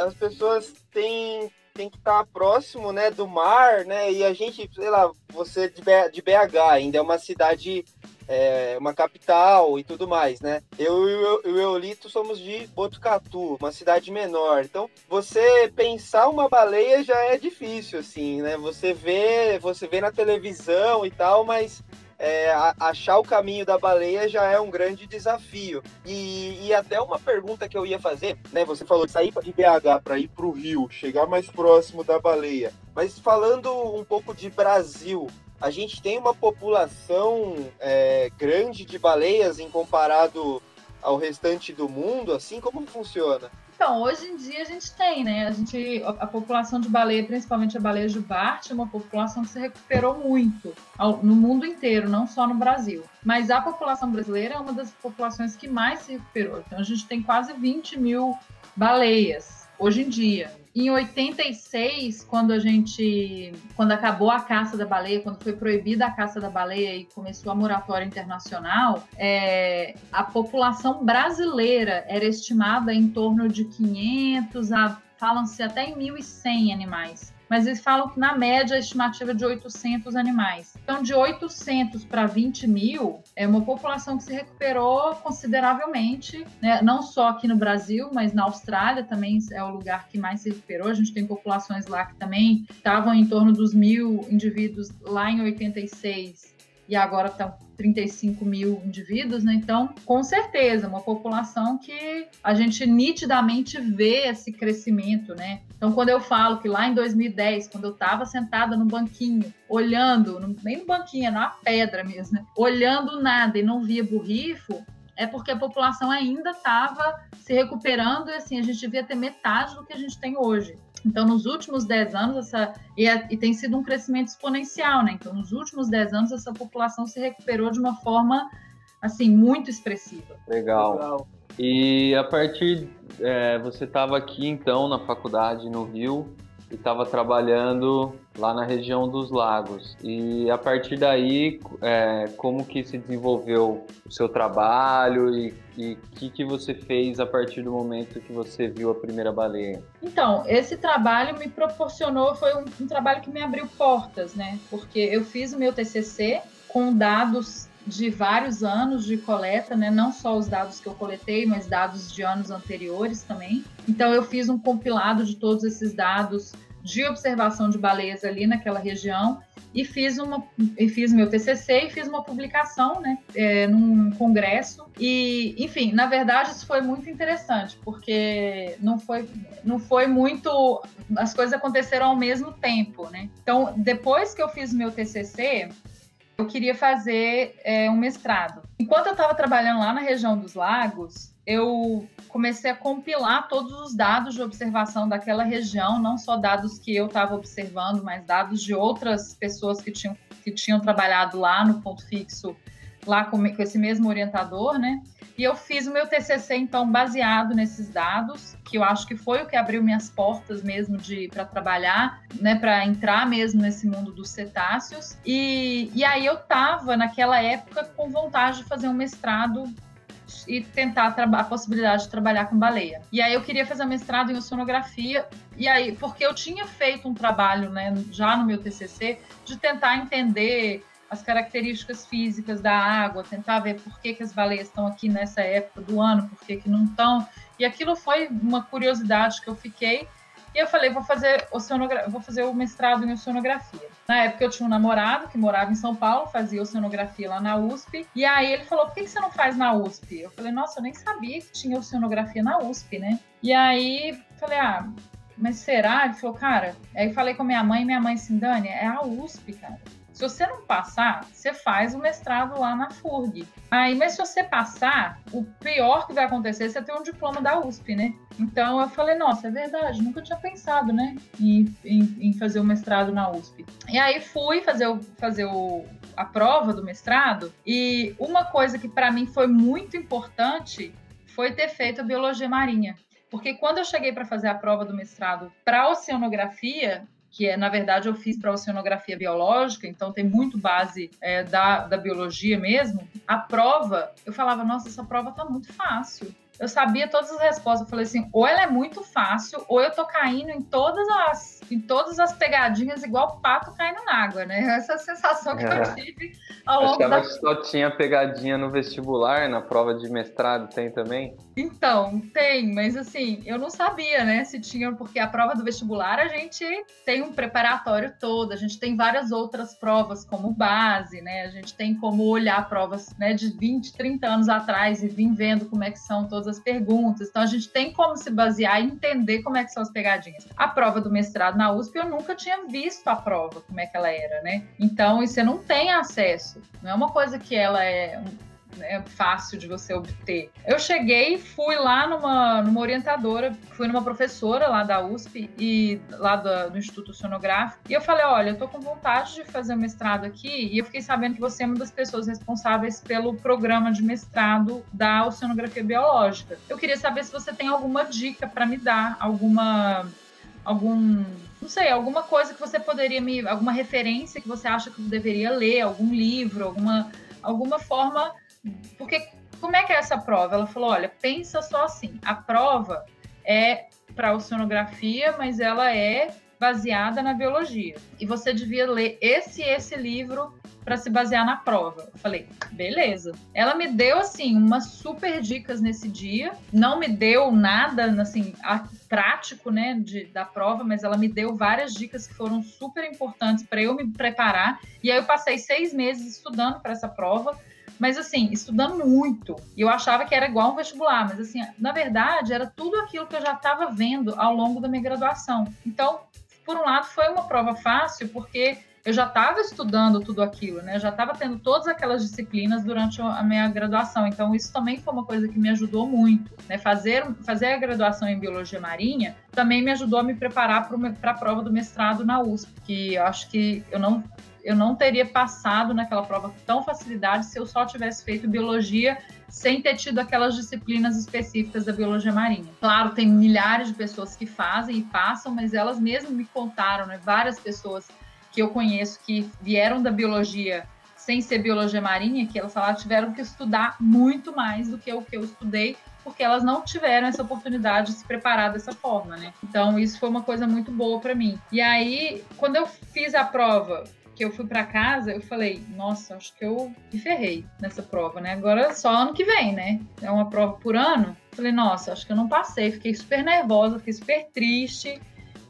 as pessoas têm tem que estar próximo, né, do mar, né? E a gente, sei lá, você de BH ainda é uma cidade é, uma capital e tudo mais, né? Eu e o Eulito somos de Botucatu, uma cidade menor. Então, você pensar uma baleia já é difícil, assim, né? Você vê, você vê na televisão e tal, mas é, achar o caminho da baleia já é um grande desafio. E, e, até uma pergunta que eu ia fazer, né? Você falou de sair de BH para ir para o Rio, chegar mais próximo da baleia. Mas falando um pouco de Brasil, a gente tem uma população é, grande de baleias em comparado ao restante do mundo, assim como funciona? Então, hoje em dia a gente tem, né? A gente, a população de baleia, principalmente a baleia jubarte, é uma população que se recuperou muito no mundo inteiro, não só no Brasil. Mas a população brasileira é uma das populações que mais se recuperou. Então, a gente tem quase 20 mil baleias hoje em dia. Em 86, quando a gente, quando acabou a caça da baleia, quando foi proibida a caça da baleia e começou a moratória internacional, é, a população brasileira era estimada em torno de 500 a falam-se até em 1.100 animais mas eles falam que na média a estimativa é de 800 animais. Então, de 800 para 20 mil, é uma população que se recuperou consideravelmente, né? não só aqui no Brasil, mas na Austrália também é o lugar que mais se recuperou. A gente tem populações lá que também estavam em torno dos mil indivíduos lá em 86 e agora estão 35 mil indivíduos, né? Então, com certeza, uma população que a gente nitidamente vê esse crescimento, né? Então, quando eu falo que lá em 2010, quando eu estava sentada no banquinho, olhando, nem no banquinho, na pedra mesmo, né? olhando nada e não via burrifo, é porque a população ainda estava se recuperando e assim, a gente devia ter metade do que a gente tem hoje. Então, nos últimos 10 anos, essa, e, é, e, tem sido um crescimento exponencial, né? Então, nos últimos 10 anos, essa população se recuperou de uma forma, assim, muito expressiva. Legal. Legal. E a partir, é, você estava aqui, então, na faculdade no Rio, e estava trabalhando lá na região dos lagos. E a partir daí, é, como que se desenvolveu o seu trabalho e o que, que você fez a partir do momento que você viu a primeira baleia? Então, esse trabalho me proporcionou, foi um, um trabalho que me abriu portas, né? Porque eu fiz o meu TCC com dados de vários anos de coleta, né? Não só os dados que eu coletei, mas dados de anos anteriores também. Então eu fiz um compilado de todos esses dados de observação de baleias ali naquela região e fiz uma e fiz meu TCC e fiz uma publicação, né, é, num congresso e, enfim, na verdade isso foi muito interessante porque não foi não foi muito as coisas aconteceram ao mesmo tempo, né? Então depois que eu fiz meu TCC eu queria fazer é, um mestrado. Enquanto eu estava trabalhando lá na região dos lagos, eu comecei a compilar todos os dados de observação daquela região, não só dados que eu estava observando, mas dados de outras pessoas que tinham, que tinham trabalhado lá no ponto fixo, lá com, com esse mesmo orientador, né? E eu fiz o meu TCC, então, baseado nesses dados, que eu acho que foi o que abriu minhas portas mesmo de para trabalhar, né, para entrar mesmo nesse mundo dos cetáceos. E, e aí eu estava, naquela época, com vontade de fazer um mestrado e tentar a possibilidade de trabalhar com baleia. E aí eu queria fazer mestrado em oceanografia, e aí, porque eu tinha feito um trabalho, né, já no meu TCC, de tentar entender as características físicas da água, tentar ver por que, que as baleias estão aqui nessa época do ano, por que, que não estão. E aquilo foi uma curiosidade que eu fiquei. E eu falei, vou fazer, oceanogra... vou fazer o mestrado em oceanografia. Na época eu tinha um namorado que morava em São Paulo, fazia oceanografia lá na USP. E aí ele falou, por que, você não faz na USP? Eu falei, nossa, eu nem sabia que tinha oceanografia na USP, né? E aí falei, ah, mas será? Ele falou, cara. Aí falei com minha mãe, minha mãe assim, Dani, é a USP, cara. Se você não passar, você faz o mestrado lá na FURG. Aí, mas se você passar, o pior que vai acontecer é você ter um diploma da USP, né? Então eu falei, nossa, é verdade, nunca tinha pensado, né, em, em, em fazer o mestrado na USP. E aí fui fazer o, fazer o, a prova do mestrado e uma coisa que para mim foi muito importante foi ter feito a biologia marinha. Porque quando eu cheguei para fazer a prova do mestrado para oceanografia, que é, na verdade eu fiz para oceanografia biológica, então tem muito base é, da, da biologia mesmo, a prova, eu falava, nossa, essa prova tá muito fácil eu sabia todas as respostas. Eu falei assim, ou ela é muito fácil, ou eu tô caindo em todas as, em todas as pegadinhas, igual pato caindo na água, né? (laughs) Essa é a sensação que é. eu tive ao longo Achava da... que só tinha pegadinha no vestibular, na prova de mestrado tem também? Então, tem, mas assim, eu não sabia, né, se tinha, porque a prova do vestibular a gente tem um preparatório todo, a gente tem várias outras provas como base, né? A gente tem como olhar provas, né, de 20, 30 anos atrás e vir vendo como é que são todas as perguntas. Então a gente tem como se basear e entender como é que são as pegadinhas. A prova do mestrado na USP eu nunca tinha visto a prova, como é que ela era, né? Então você não tem acesso. Não é uma coisa que ela é é fácil de você obter. Eu cheguei, fui lá numa, numa orientadora, fui numa professora lá da USP e lá do, do Instituto Sonográfico, e eu falei: olha, eu tô com vontade de fazer um mestrado aqui, e eu fiquei sabendo que você é uma das pessoas responsáveis pelo programa de mestrado da oceanografia biológica. Eu queria saber se você tem alguma dica para me dar, alguma. algum não sei, alguma coisa que você poderia me. alguma referência que você acha que eu deveria ler, algum livro, alguma, alguma forma porque como é que é essa prova? Ela falou: olha, pensa só assim, a prova é para oceanografia, mas ela é baseada na biologia. E você devia ler esse e esse livro para se basear na prova. Eu falei, beleza. Ela me deu assim umas super dicas nesse dia. Não me deu nada assim prático, né, de, da prova, mas ela me deu várias dicas que foram super importantes para eu me preparar. E aí eu passei seis meses estudando para essa prova mas assim, estudando muito. Eu achava que era igual um vestibular, mas assim, na verdade, era tudo aquilo que eu já estava vendo ao longo da minha graduação. Então, por um lado, foi uma prova fácil, porque eu já estava estudando tudo aquilo, né? Eu já estava tendo todas aquelas disciplinas durante a minha graduação. Então, isso também foi uma coisa que me ajudou muito. Né? Fazer, fazer a graduação em Biologia Marinha também me ajudou a me preparar para a prova do mestrado na USP, que eu acho que eu não eu não teria passado naquela prova com tão facilidade se eu só tivesse feito biologia sem ter tido aquelas disciplinas específicas da biologia marinha. Claro, tem milhares de pessoas que fazem e passam, mas elas mesmas me contaram, né? Várias pessoas que eu conheço que vieram da biologia sem ser biologia marinha, que elas falaram tiveram que estudar muito mais do que o que eu estudei, porque elas não tiveram essa oportunidade de se preparar dessa forma, né? Então isso foi uma coisa muito boa para mim. E aí, quando eu fiz a prova, que eu fui para casa, eu falei, nossa, acho que eu me ferrei nessa prova, né? Agora só ano que vem, né? É uma prova por ano. Falei, nossa, acho que eu não passei. Fiquei super nervosa, fiquei super triste.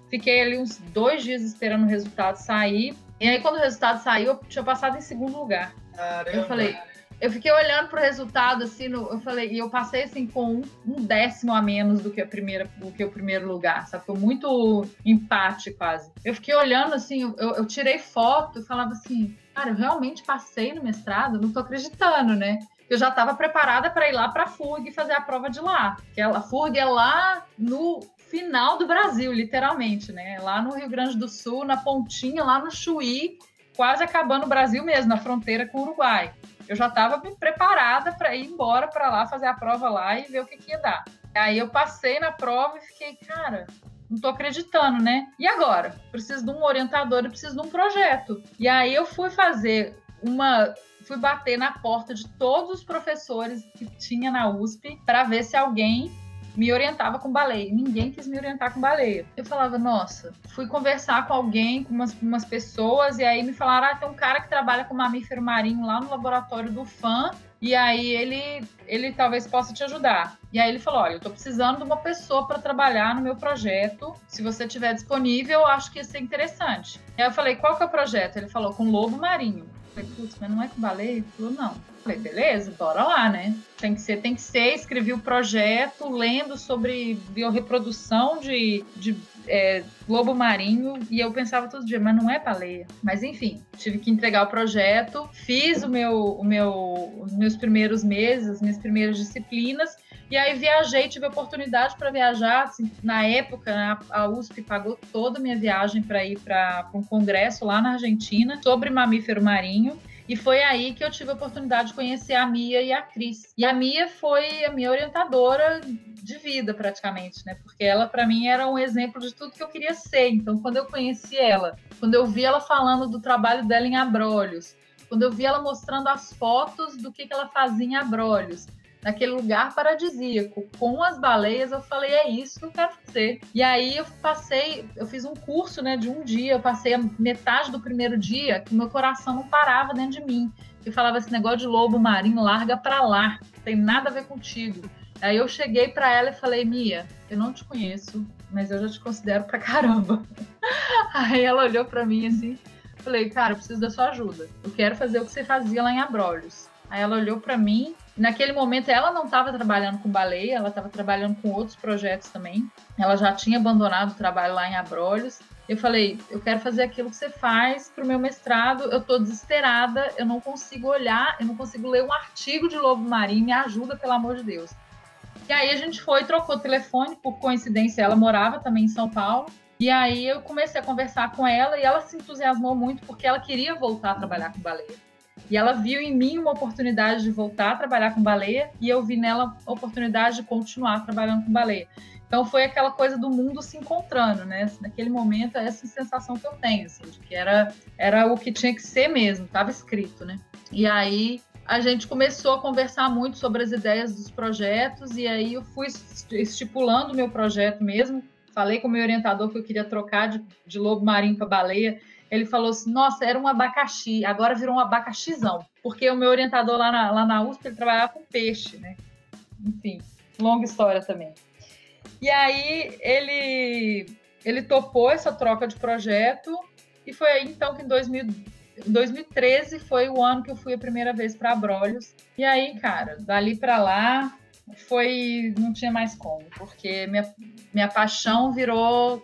Fiquei ali uns dois dias esperando o resultado sair. E aí, quando o resultado saiu, eu tinha passado em segundo lugar. Caramba. Eu falei, eu fiquei olhando pro resultado, assim, no, eu falei, e eu passei assim com um, um, décimo a menos do que, a primeira, do que o primeiro lugar, sabe? Foi muito empate quase. Eu fiquei olhando assim, eu, eu tirei foto e falava assim, cara, eu realmente passei no mestrado, não tô acreditando, né? Eu já estava preparada para ir lá para a FURG fazer a prova de lá. Que a FURG é lá no final do Brasil, literalmente, né? Lá no Rio Grande do Sul, na pontinha, lá no Chuí, quase acabando o Brasil mesmo, na fronteira com o Uruguai eu já estava preparada para ir embora para lá, fazer a prova lá e ver o que, que ia dar. Aí eu passei na prova e fiquei, cara, não tô acreditando, né? E agora? Preciso de um orientador preciso de um projeto. E aí eu fui fazer uma. Fui bater na porta de todos os professores que tinha na USP para ver se alguém me orientava com baleia. Ninguém quis me orientar com baleia. Eu falava, nossa, fui conversar com alguém, com umas, umas pessoas, e aí me falaram: ah, tem um cara que trabalha com mamífero marinho lá no laboratório do FAM, e aí ele, ele talvez possa te ajudar. E aí ele falou: olha, eu tô precisando de uma pessoa para trabalhar no meu projeto. Se você tiver disponível, eu acho que ia ser interessante. E aí eu falei: qual que é o projeto? Ele falou: com lobo marinho. Falei, putz, mas não é com baleia? Ele falou, não. Falei, beleza, bora lá, né? Tem que ser, tem que ser. Escrevi o projeto lendo sobre biorreprodução de, de é, lobo marinho e eu pensava todo dia, mas não é baleia. Mas enfim, tive que entregar o projeto, fiz o meu, o meu, os meus primeiros meses, as minhas primeiras disciplinas. E aí viajei, tive oportunidade para viajar. Assim, na época, né, a USP pagou toda a minha viagem para ir para um congresso lá na Argentina sobre mamífero marinho. E foi aí que eu tive a oportunidade de conhecer a Mia e a Cris. E a Mia foi a minha orientadora de vida, praticamente, né? Porque ela, para mim, era um exemplo de tudo que eu queria ser. Então, quando eu conheci ela, quando eu vi ela falando do trabalho dela em Abrolhos, quando eu vi ela mostrando as fotos do que, que ela fazia em Abrolhos, naquele lugar paradisíaco, com as baleias, eu falei, é isso que eu quero fazer. E aí eu passei, eu fiz um curso, né, de um dia, eu passei a metade do primeiro dia que meu coração não parava dentro de mim. Eu falava esse negócio de lobo marinho, larga pra lá, tem nada a ver contigo. Aí eu cheguei para ela e falei, Mia, eu não te conheço, mas eu já te considero pra caramba. (laughs) Aí ela olhou para mim assim, falei, cara, eu preciso da sua ajuda. Eu quero fazer o que você fazia lá em Abrolhos. Aí ela olhou para mim Naquele momento, ela não estava trabalhando com baleia, ela estava trabalhando com outros projetos também. Ela já tinha abandonado o trabalho lá em Abrolhos. Eu falei, eu quero fazer aquilo que você faz para o meu mestrado. Eu estou desesperada, eu não consigo olhar, eu não consigo ler um artigo de lobo marinho. Me ajuda, pelo amor de Deus. E aí a gente foi, trocou telefone, por coincidência, ela morava também em São Paulo. E aí eu comecei a conversar com ela e ela se entusiasmou muito porque ela queria voltar a trabalhar com baleia. E ela viu em mim uma oportunidade de voltar a trabalhar com baleia e eu vi nela a oportunidade de continuar trabalhando com baleia. Então foi aquela coisa do mundo se encontrando, né? Naquele momento, essa sensação que eu tenho, assim, de que era, era o que tinha que ser mesmo, estava escrito, né? E aí a gente começou a conversar muito sobre as ideias dos projetos e aí eu fui estipulando o meu projeto mesmo. Falei com o meu orientador que eu queria trocar de, de lobo marinho para baleia ele falou assim: nossa, era um abacaxi, agora virou um abacaxizão. Porque o meu orientador lá na, lá na USP ele trabalhava com peixe, né? Enfim, longa história também. E aí ele, ele topou essa troca de projeto, e foi aí então que em 2000, 2013 foi o ano que eu fui a primeira vez para Abrolhos. E aí, cara, dali para lá, foi não tinha mais como, porque minha, minha paixão virou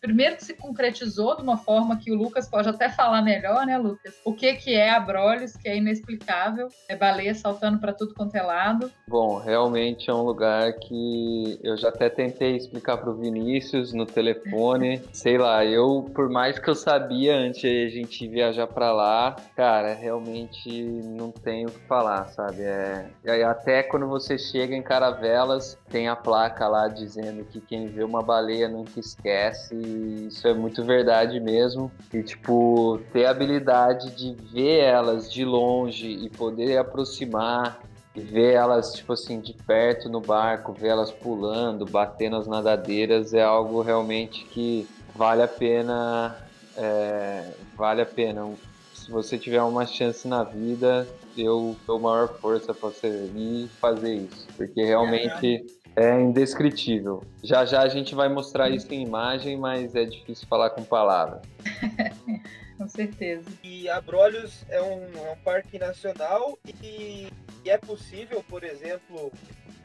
primeiro que se concretizou de uma forma que o Lucas pode até falar melhor, né, Lucas? O que que é Abrolhos, que é inexplicável, é baleia saltando para tudo quanto é lado. Bom, realmente é um lugar que eu já até tentei explicar para o Vinícius no telefone, (laughs) sei lá, eu por mais que eu sabia antes de a gente viajar para lá, cara, realmente não tenho o que falar, sabe? É, até quando você chega chega em Caravelas, tem a placa lá dizendo que quem vê uma baleia nunca esquece. E isso é muito verdade mesmo. E, tipo, ter a habilidade de ver elas de longe e poder aproximar e ver elas, tipo assim, de perto no barco, ver elas pulando, batendo as nadadeiras, é algo realmente que vale a pena. É, vale a pena se você tiver uma chance na vida, eu dou maior força para você ir fazer isso, porque realmente é indescritível. Já já a gente vai mostrar isso em imagem, mas é difícil falar com palavras. (laughs) com certeza. E Abrolhos é um, é um parque nacional e, e é possível, por exemplo,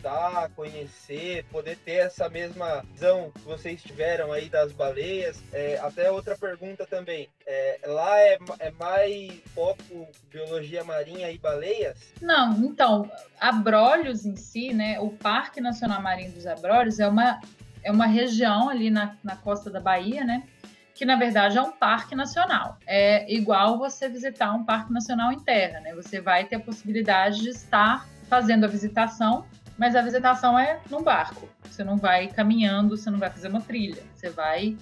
visitar, conhecer, poder ter essa mesma visão que vocês tiveram aí das baleias. É, até outra pergunta também. É, lá é, é mais foco biologia marinha e baleias? Não, então, Abrolhos em si, né? O Parque Nacional Marinho dos Abrolhos é uma, é uma região ali na, na costa da Bahia, né? que na verdade é um parque nacional. É igual você visitar um parque nacional em terra, né? Você vai ter a possibilidade de estar fazendo a visitação mas a visitação é num barco. Você não vai caminhando, você não vai fazer uma trilha. Você vai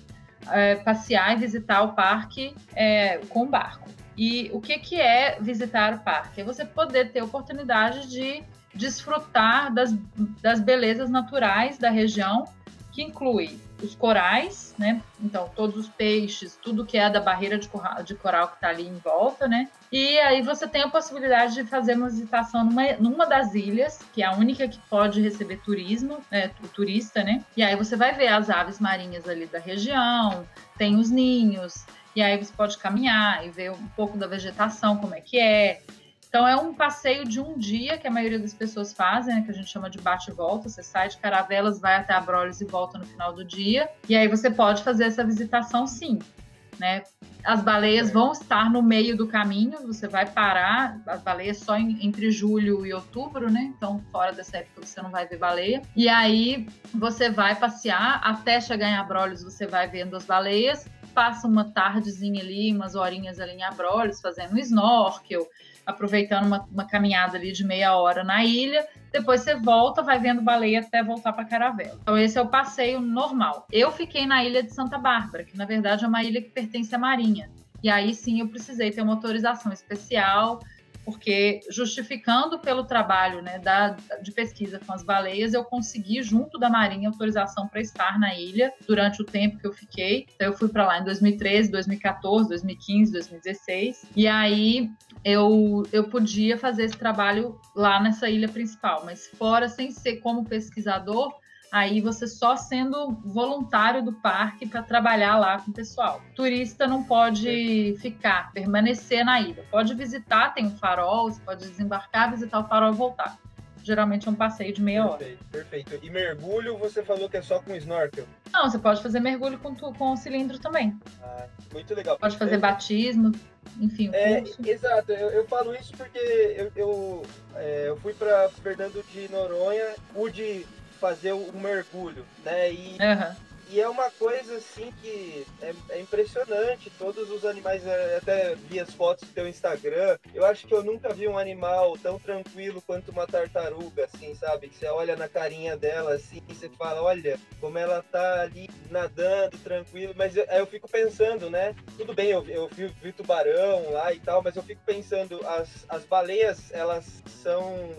é, passear e visitar o parque é, com o barco. E o que, que é visitar o parque? É você poder ter oportunidade de desfrutar das, das belezas naturais da região, que inclui os corais, né? Então, todos os peixes, tudo que é da barreira de coral, de coral que está ali em volta, né? E aí você tem a possibilidade de fazer uma visitação numa, numa das ilhas, que é a única que pode receber turismo, né, o turista, né? E aí você vai ver as aves marinhas ali da região, tem os ninhos, e aí você pode caminhar e ver um pouco da vegetação, como é que é. Então é um passeio de um dia que a maioria das pessoas fazem, né, que a gente chama de bate volta. Você sai de Caravelas, vai até Abrolhos e volta no final do dia. E aí você pode fazer essa visitação sim, né? As baleias vão estar no meio do caminho, você vai parar, as baleias só em, entre julho e outubro, né? Então, fora dessa época você não vai ver baleia. E aí você vai passear até chegar em Abrolhos, você vai vendo as baleias passa uma tardezinha ali, umas horinhas ali em Abrolhos, fazendo um snorkel, aproveitando uma, uma caminhada ali de meia hora na ilha. Depois você volta, vai vendo baleia até voltar para Caravela. Então, esse é o passeio normal. Eu fiquei na ilha de Santa Bárbara, que na verdade é uma ilha que pertence à Marinha. E aí sim eu precisei ter uma autorização especial porque justificando pelo trabalho né, da, de pesquisa com as baleias, eu consegui, junto da Marinha, autorização para estar na ilha durante o tempo que eu fiquei. Então, eu fui para lá em 2013, 2014, 2015, 2016. E aí eu, eu podia fazer esse trabalho lá nessa ilha principal, mas fora, sem ser como pesquisador, aí você só sendo voluntário do parque para trabalhar lá com o pessoal. O turista não pode ficar, permanecer na ilha. Pode visitar, tem um farol, você pode desembarcar, visitar o farol e voltar. Geralmente é um passeio de meia perfeito, hora. Perfeito. E mergulho, você falou que é só com snorkel? Não, você pode fazer mergulho com, com o cilindro também. Ah, muito legal. Pode fazer é... batismo, enfim. É, exato, eu, eu, falo isso porque eu, eu, é, eu fui para Fernando de Noronha, pude fazer o mergulho, né? E, uhum. e é uma coisa assim que é, é, impressionante. Todos os animais, até vi as fotos do teu Instagram. Eu acho que eu nunca vi um animal tão tranquilo quanto uma tartaruga, assim, sabe? Que você olha na carinha dela assim e você fala, olha como ela tá ali nadando tranquilo. Mas eu, eu fico pensando, né? Tudo bem, eu, eu vi, vi tubarão lá e tal, mas eu fico pensando, as, as baleias, elas são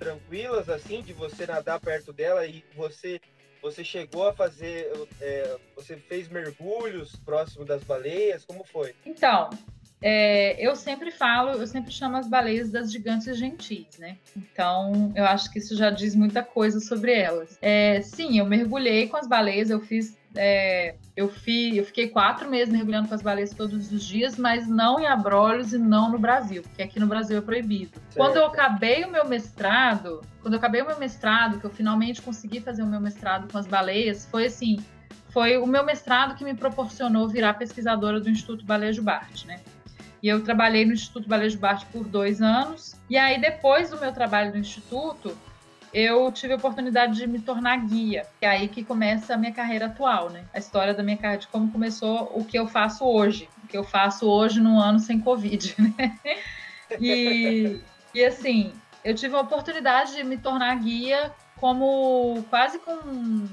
tranquilas assim de você nadar perto dela e você você chegou a fazer é, você fez mergulhos próximo das baleias? Como foi? Então é, eu sempre falo, eu sempre chamo as baleias das gigantes gentis, né? Então, eu acho que isso já diz muita coisa sobre elas. É, sim, eu mergulhei com as baleias, eu fiz é, eu, fi, eu fiquei quatro meses mergulhando com as baleias todos os dias, mas não em Abrolhos e não no Brasil, porque aqui no Brasil é proibido. Certo. Quando eu acabei o meu mestrado, quando eu acabei o meu mestrado, que eu finalmente consegui fazer o meu mestrado com as baleias, foi assim, foi o meu mestrado que me proporcionou virar pesquisadora do Instituto Balejo Bart, né? E eu trabalhei no Instituto Balejo Bart por dois anos. E aí, depois do meu trabalho no Instituto, eu tive a oportunidade de me tornar guia. É aí que começa a minha carreira atual, né? A história da minha carreira, de como começou o que eu faço hoje. O que eu faço hoje num ano sem Covid, (laughs) né? E, e assim, eu tive a oportunidade de me tornar guia como quase com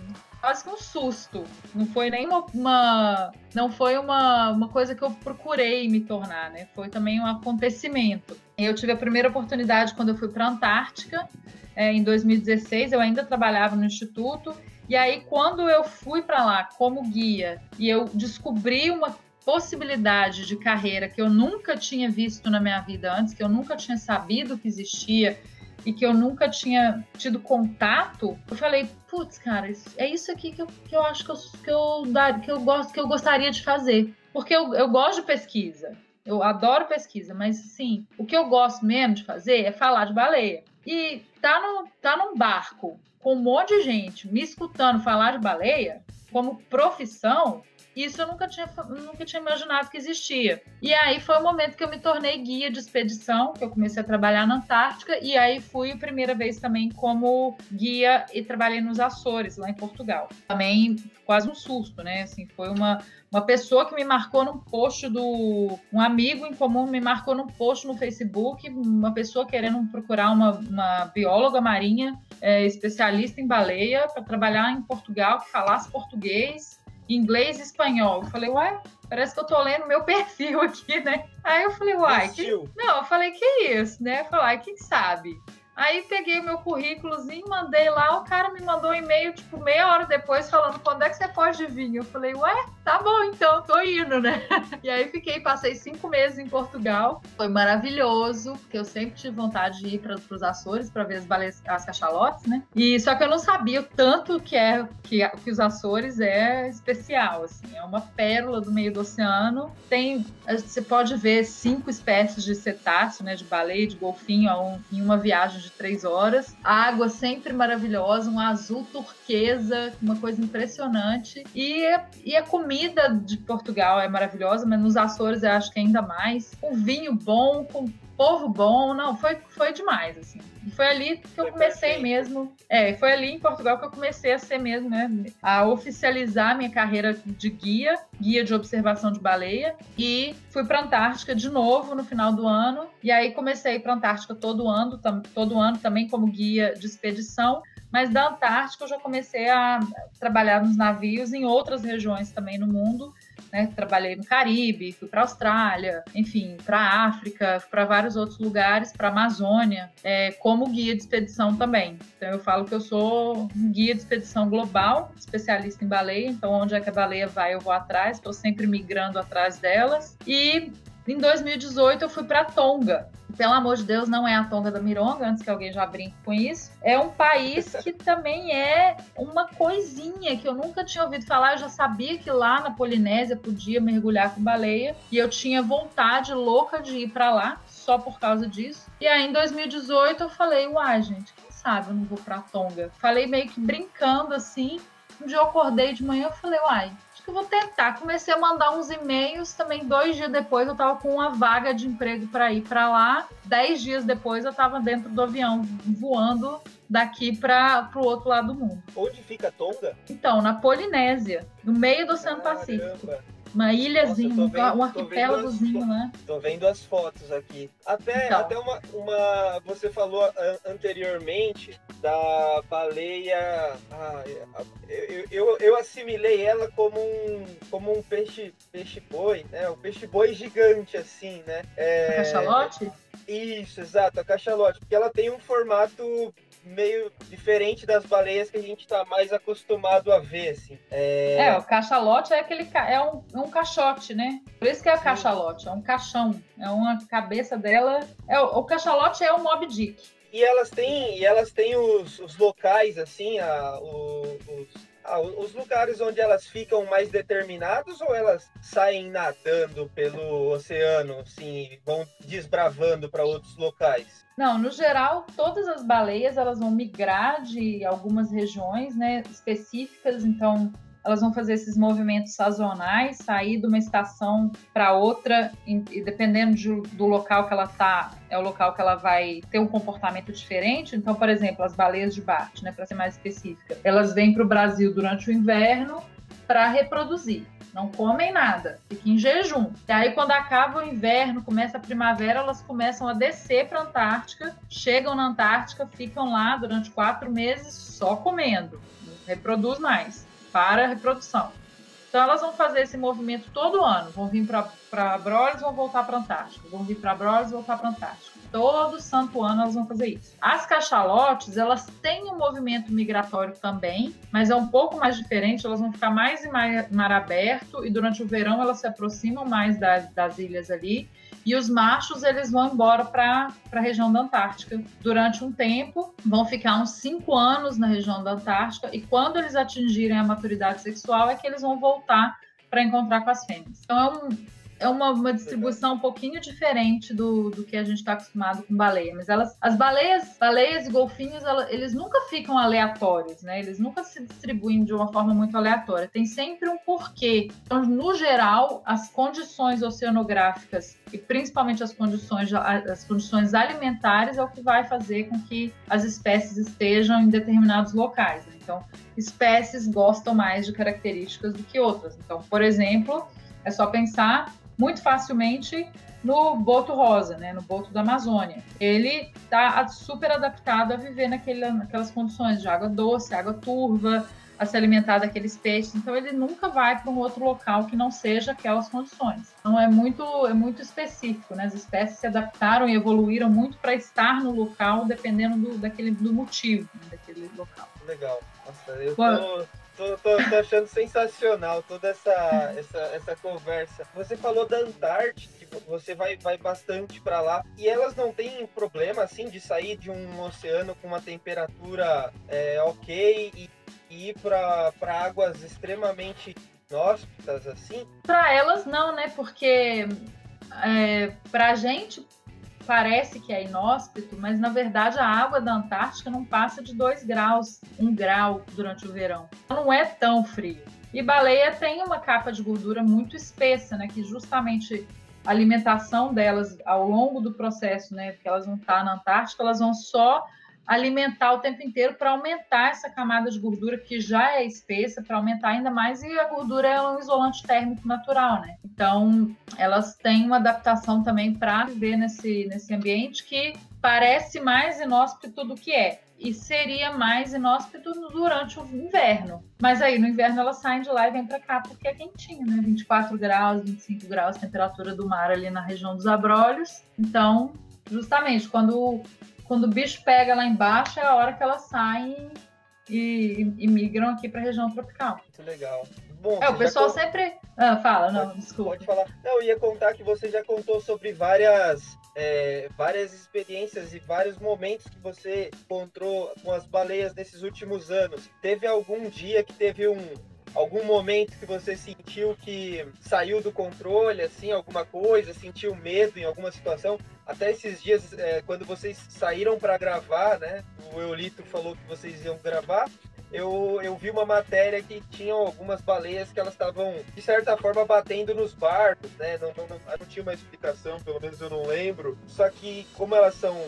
quase que um susto. Não foi nem uma, uma, não foi uma, uma coisa que eu procurei me tornar, né? Foi também um acontecimento. Eu tive a primeira oportunidade quando eu fui para a Antártica é, em 2016, eu ainda trabalhava no instituto. E aí, quando eu fui para lá como guia e eu descobri uma possibilidade de carreira que eu nunca tinha visto na minha vida antes, que eu nunca tinha sabido que existia e que eu nunca tinha tido contato, eu falei, putz, cara, é isso aqui que eu, que eu acho que eu, que, eu, que, eu gosto, que eu gostaria de fazer. Porque eu, eu gosto de pesquisa, eu adoro pesquisa, mas sim, o que eu gosto mesmo de fazer é falar de baleia. E tá, no, tá num barco com um monte de gente me escutando falar de baleia como profissão, isso eu nunca tinha, nunca tinha imaginado que existia. E aí foi o momento que eu me tornei guia de expedição, que eu comecei a trabalhar na Antártica, e aí fui a primeira vez também como guia e trabalhei nos Açores, lá em Portugal. Também quase um susto, né? Assim, foi uma, uma pessoa que me marcou num post do. Um amigo em comum me marcou num post no Facebook, uma pessoa querendo procurar uma, uma bióloga marinha, é, especialista em baleia, para trabalhar em Portugal, que falasse português inglês e espanhol. Eu falei, uai, parece que eu tô lendo meu (laughs) perfil aqui, né? Aí eu falei, uai, que... não, eu falei, que isso, né? Eu falei, quem sabe? Aí peguei meu currículozinho, mandei lá, o cara me mandou um e-mail, tipo, meia hora depois, falando quando é que você pode vir. Eu falei, ué, tá bom, então, tô indo, né? (laughs) E aí fiquei, passei cinco meses em Portugal. Foi maravilhoso, porque eu sempre tive vontade de ir para os Açores para ver as baleias, as cachalotes, né? E só que eu não sabia o tanto que é que, que os Açores é especial, assim, é uma pérola do meio do oceano. Tem, você pode ver cinco espécies de cetáceo, né, de baleia, de golfinho, em uma viagem de de três horas. A água sempre maravilhosa, um azul turquesa, uma coisa impressionante. E, e a comida de Portugal é maravilhosa, mas nos Açores eu acho que ainda mais. Um vinho bom, com povo bom, não, foi, foi demais, assim. E foi ali que eu comecei mesmo. É, foi ali em Portugal que eu comecei a ser mesmo, né? A oficializar minha carreira de guia, guia de observação de baleia. E fui para Antártica de novo no final do ano. E aí comecei para Antártica todo ano, todo ano também como guia de expedição. Mas da Antártica eu já comecei a trabalhar nos navios em outras regiões também no mundo. Né? Trabalhei no Caribe, fui para a Austrália, enfim, para a África, para vários outros lugares, para a Amazônia, é, como guia de expedição também. Então eu falo que eu sou um guia de expedição global, especialista em baleia. Então onde é que a baleia vai, eu vou atrás. Estou sempre migrando atrás delas. E em 2018 eu fui para Tonga. Pelo amor de Deus, não é a Tonga da Mironga, antes que alguém já brinque com isso. É um país que (laughs) também é uma coisinha que eu nunca tinha ouvido falar. Eu já sabia que lá na Polinésia podia mergulhar com baleia e eu tinha vontade louca de ir para lá só por causa disso. E aí em 2018 eu falei, uai, gente, quem sabe eu não vou para Tonga. Falei meio que brincando assim. Um dia eu acordei de manhã e falei, uai, que eu vou tentar. Comecei a mandar uns e-mails também. Dois dias depois eu tava com uma vaga de emprego para ir para lá. Dez dias depois eu tava dentro do avião voando daqui para o outro lado do mundo. Onde fica Tonga? Então, na Polinésia, no meio do Oceano Pacífico. Uma ilhazinha, Nossa, vendo, um arquipélagozinho, né? Tô vendo as fotos aqui. Até, então. até uma, uma. Você falou anteriormente da baleia. Ah, eu, eu, eu, assimilei ela como um, como um peixe, peixe boi, né? Um peixe boi gigante, assim, né? É... A cachalote? Isso, exato, a cachalote. Porque ela tem um formato meio diferente das baleias que a gente está mais acostumado a ver, assim. É... é, o cachalote é aquele é um, é um caixote, né? Por isso que é cachalote, é um caixão, é uma cabeça dela. É o, o cachalote é o Mob Dick. E elas têm, e elas têm os, os locais assim, a, os, ah, os lugares onde elas ficam mais determinados ou elas saem nadando pelo oceano, assim, vão desbravando para outros locais? Não, no geral, todas as baleias elas vão migrar de algumas regiões, né, específicas. Então, elas vão fazer esses movimentos sazonais, sair de uma estação para outra, e dependendo de, do local que ela está, é o local que ela vai ter um comportamento diferente. Então, por exemplo, as baleias de bate, né, para ser mais específica, elas vêm para o Brasil durante o inverno para reproduzir. Não comem nada, fiquem em jejum. E aí, quando acaba o inverno, começa a primavera, elas começam a descer para a Antártica, chegam na Antártica, ficam lá durante quatro meses só comendo, reproduz mais para a reprodução. Então elas vão fazer esse movimento todo ano. Vão vir para Brolis, vão voltar para a Antártica. Vão vir para Brolis, voltar para a Antártica. Todo santo ano elas vão fazer isso. As cachalotes, elas têm um movimento migratório também, mas é um pouco mais diferente. Elas vão ficar mais em mar, mar aberto e durante o verão elas se aproximam mais das, das ilhas ali e os machos, eles vão embora para a região da Antártica durante um tempo, vão ficar uns cinco anos na região da Antártica, e quando eles atingirem a maturidade sexual, é que eles vão voltar para encontrar com as fêmeas. Então, é um, é uma, uma distribuição um pouquinho diferente do, do que a gente está acostumado com baleia. Mas elas, as baleias, baleias e golfinhos, eles nunca ficam aleatórios, né? Eles nunca se distribuem de uma forma muito aleatória. Tem sempre um porquê. Então, no geral, as condições oceanográficas e principalmente as condições, as condições alimentares é o que vai fazer com que as espécies estejam em determinados locais. Né? Então, espécies gostam mais de características do que outras. Então, por exemplo, é só pensar muito facilmente no boto rosa, né, no boto da Amazônia. Ele está super adaptado a viver naquele, naquelas condições de água doce, água turva, a se alimentar daqueles peixes. Então ele nunca vai para um outro local que não seja aquelas condições. Então é muito é muito específico, né? As espécies se adaptaram e evoluíram muito para estar no local dependendo do daquele do motivo né, daquele local. Legal. Nossa, eu tô, Tô, tô, tô, achando sensacional toda essa, essa, essa conversa. Você falou da Antártica, que você vai, vai bastante para lá, e elas não têm problema, assim, de sair de um oceano com uma temperatura é, ok e, e ir para águas extremamente inóspitas, assim? Para elas não, né? Porque é, para a gente parece que é inóspito, mas na verdade a água da Antártica não passa de 2 graus, 1 um grau durante o verão. Não é tão frio. E baleia tem uma capa de gordura muito espessa, né, que justamente alimentação delas ao longo do processo, né? Porque elas vão estar na Antártica, elas vão só alimentar o tempo inteiro para aumentar essa camada de gordura que já é espessa, para aumentar ainda mais, e a gordura é um isolante térmico natural, né? Então, elas têm uma adaptação também para viver nesse, nesse ambiente que parece mais inóspito do que é. E seria mais inóspito durante o inverno. Mas aí no inverno elas saem de lá e vêm para cá porque é quentinho, né? 24 graus, 25 graus, temperatura do mar ali na região dos abrolhos. Então, justamente quando quando o bicho pega lá embaixo, é a hora que elas saem e, e migram aqui para a região tropical. Muito legal. Bom, é, o pessoal sempre. Ah, fala, não, pode, desculpa. Pode falar. Não, eu ia contar que você já contou sobre várias, é, várias experiências e vários momentos que você encontrou com as baleias nesses últimos anos. Teve algum dia que teve um, algum momento que você sentiu que saiu do controle, assim, alguma coisa, sentiu medo em alguma situação? Até esses dias, é, quando vocês saíram para gravar, né? O Eulito falou que vocês iam gravar. Eu, eu vi uma matéria que tinha algumas baleias que elas estavam, de certa forma, batendo nos barcos, né? Não, não, não, não tinha uma explicação, pelo menos eu não lembro. Só que, como elas são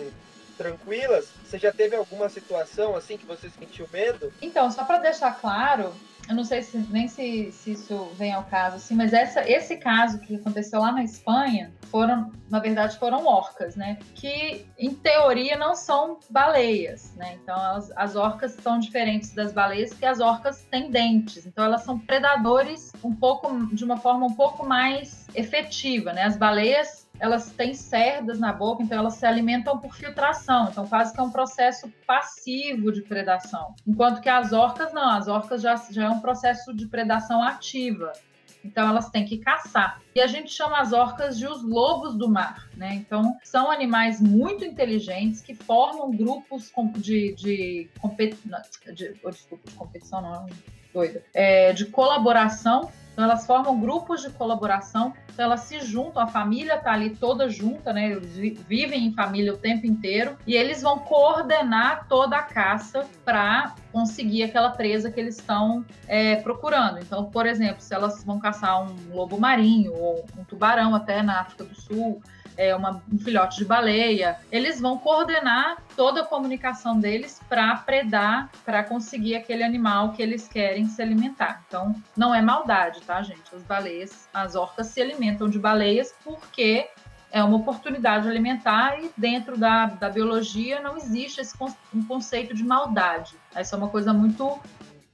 tranquilas, você já teve alguma situação assim que você sentiu medo? Então, só para deixar claro, eu não sei se, nem se, se isso vem ao caso, assim, mas essa, esse caso que aconteceu lá na Espanha foram, na verdade, foram orcas, né? Que em teoria não são baleias, né? Então elas, as orcas são diferentes das baleias, porque as orcas têm dentes, então elas são predadores um pouco de uma forma um pouco mais efetiva, né? As baleias elas têm cerdas na boca, então elas se alimentam por filtração, então quase que é um processo passivo de predação. Enquanto que as orcas não, as orcas já, já é um processo de predação ativa. Então elas têm que caçar. E a gente chama as orcas de os lobos do mar, né? Então são animais muito inteligentes que formam grupos de, de, competi... de, oh, desculpa, de competição, não, doida, é, de colaboração então elas formam grupos de colaboração, então elas se juntam, a família está ali toda junta, né? Eles vivem em família o tempo inteiro e eles vão coordenar toda a caça para conseguir aquela presa que eles estão é, procurando. Então, por exemplo, se elas vão caçar um lobo marinho ou um tubarão até na África do Sul, é, uma, um filhote de baleia, eles vão coordenar toda a comunicação deles para predar, para conseguir aquele animal que eles querem se alimentar. Então, não é maldade, tá, gente? As baleias, as orcas se alimentam de baleias porque é uma oportunidade alimentar e dentro da, da biologia não existe esse um conceito de maldade. Essa é uma coisa muito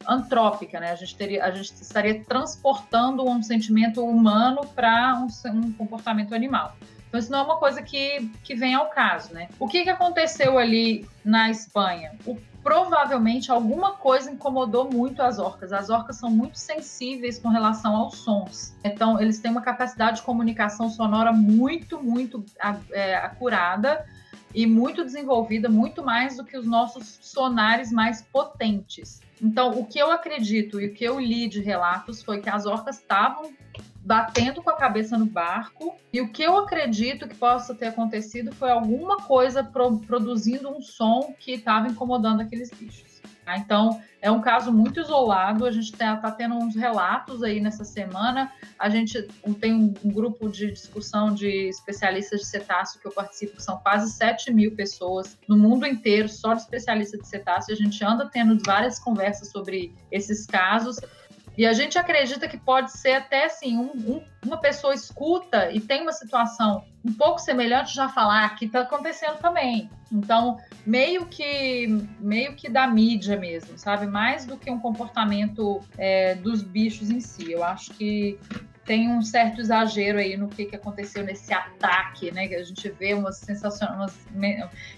antrópica, né? A gente, teria, a gente estaria transportando um sentimento humano para um, um comportamento animal. Isso não é uma coisa que, que vem ao caso, né? O que, que aconteceu ali na Espanha? O, provavelmente alguma coisa incomodou muito as orcas. As orcas são muito sensíveis com relação aos sons. Então, eles têm uma capacidade de comunicação sonora muito, muito é, acurada e muito desenvolvida, muito mais do que os nossos sonares mais potentes. Então, o que eu acredito e o que eu li de relatos foi que as orcas estavam batendo com a cabeça no barco. E o que eu acredito que possa ter acontecido foi alguma coisa pro, produzindo um som que estava incomodando aqueles bichos. Tá? Então, é um caso muito isolado. A gente está tá tendo uns relatos aí nessa semana. A gente tem um, um, grupo de discussão de especialistas de cetáceo que eu participo, que são quase 7 mil pessoas no mundo inteiro, só de especialistas de cetáceo. A gente anda tendo várias conversas sobre esses casos. E a gente acredita que pode ser até assim, um, um, uma pessoa escuta e tem uma situação um pouco semelhante já falar que está acontecendo também. Então, meio que meio que da mídia mesmo, sabe? Mais do que um comportamento é, dos bichos em si. Eu acho que tem um certo exagero aí no que, que aconteceu nesse ataque, né? Que a gente vê umas, sensacion... umas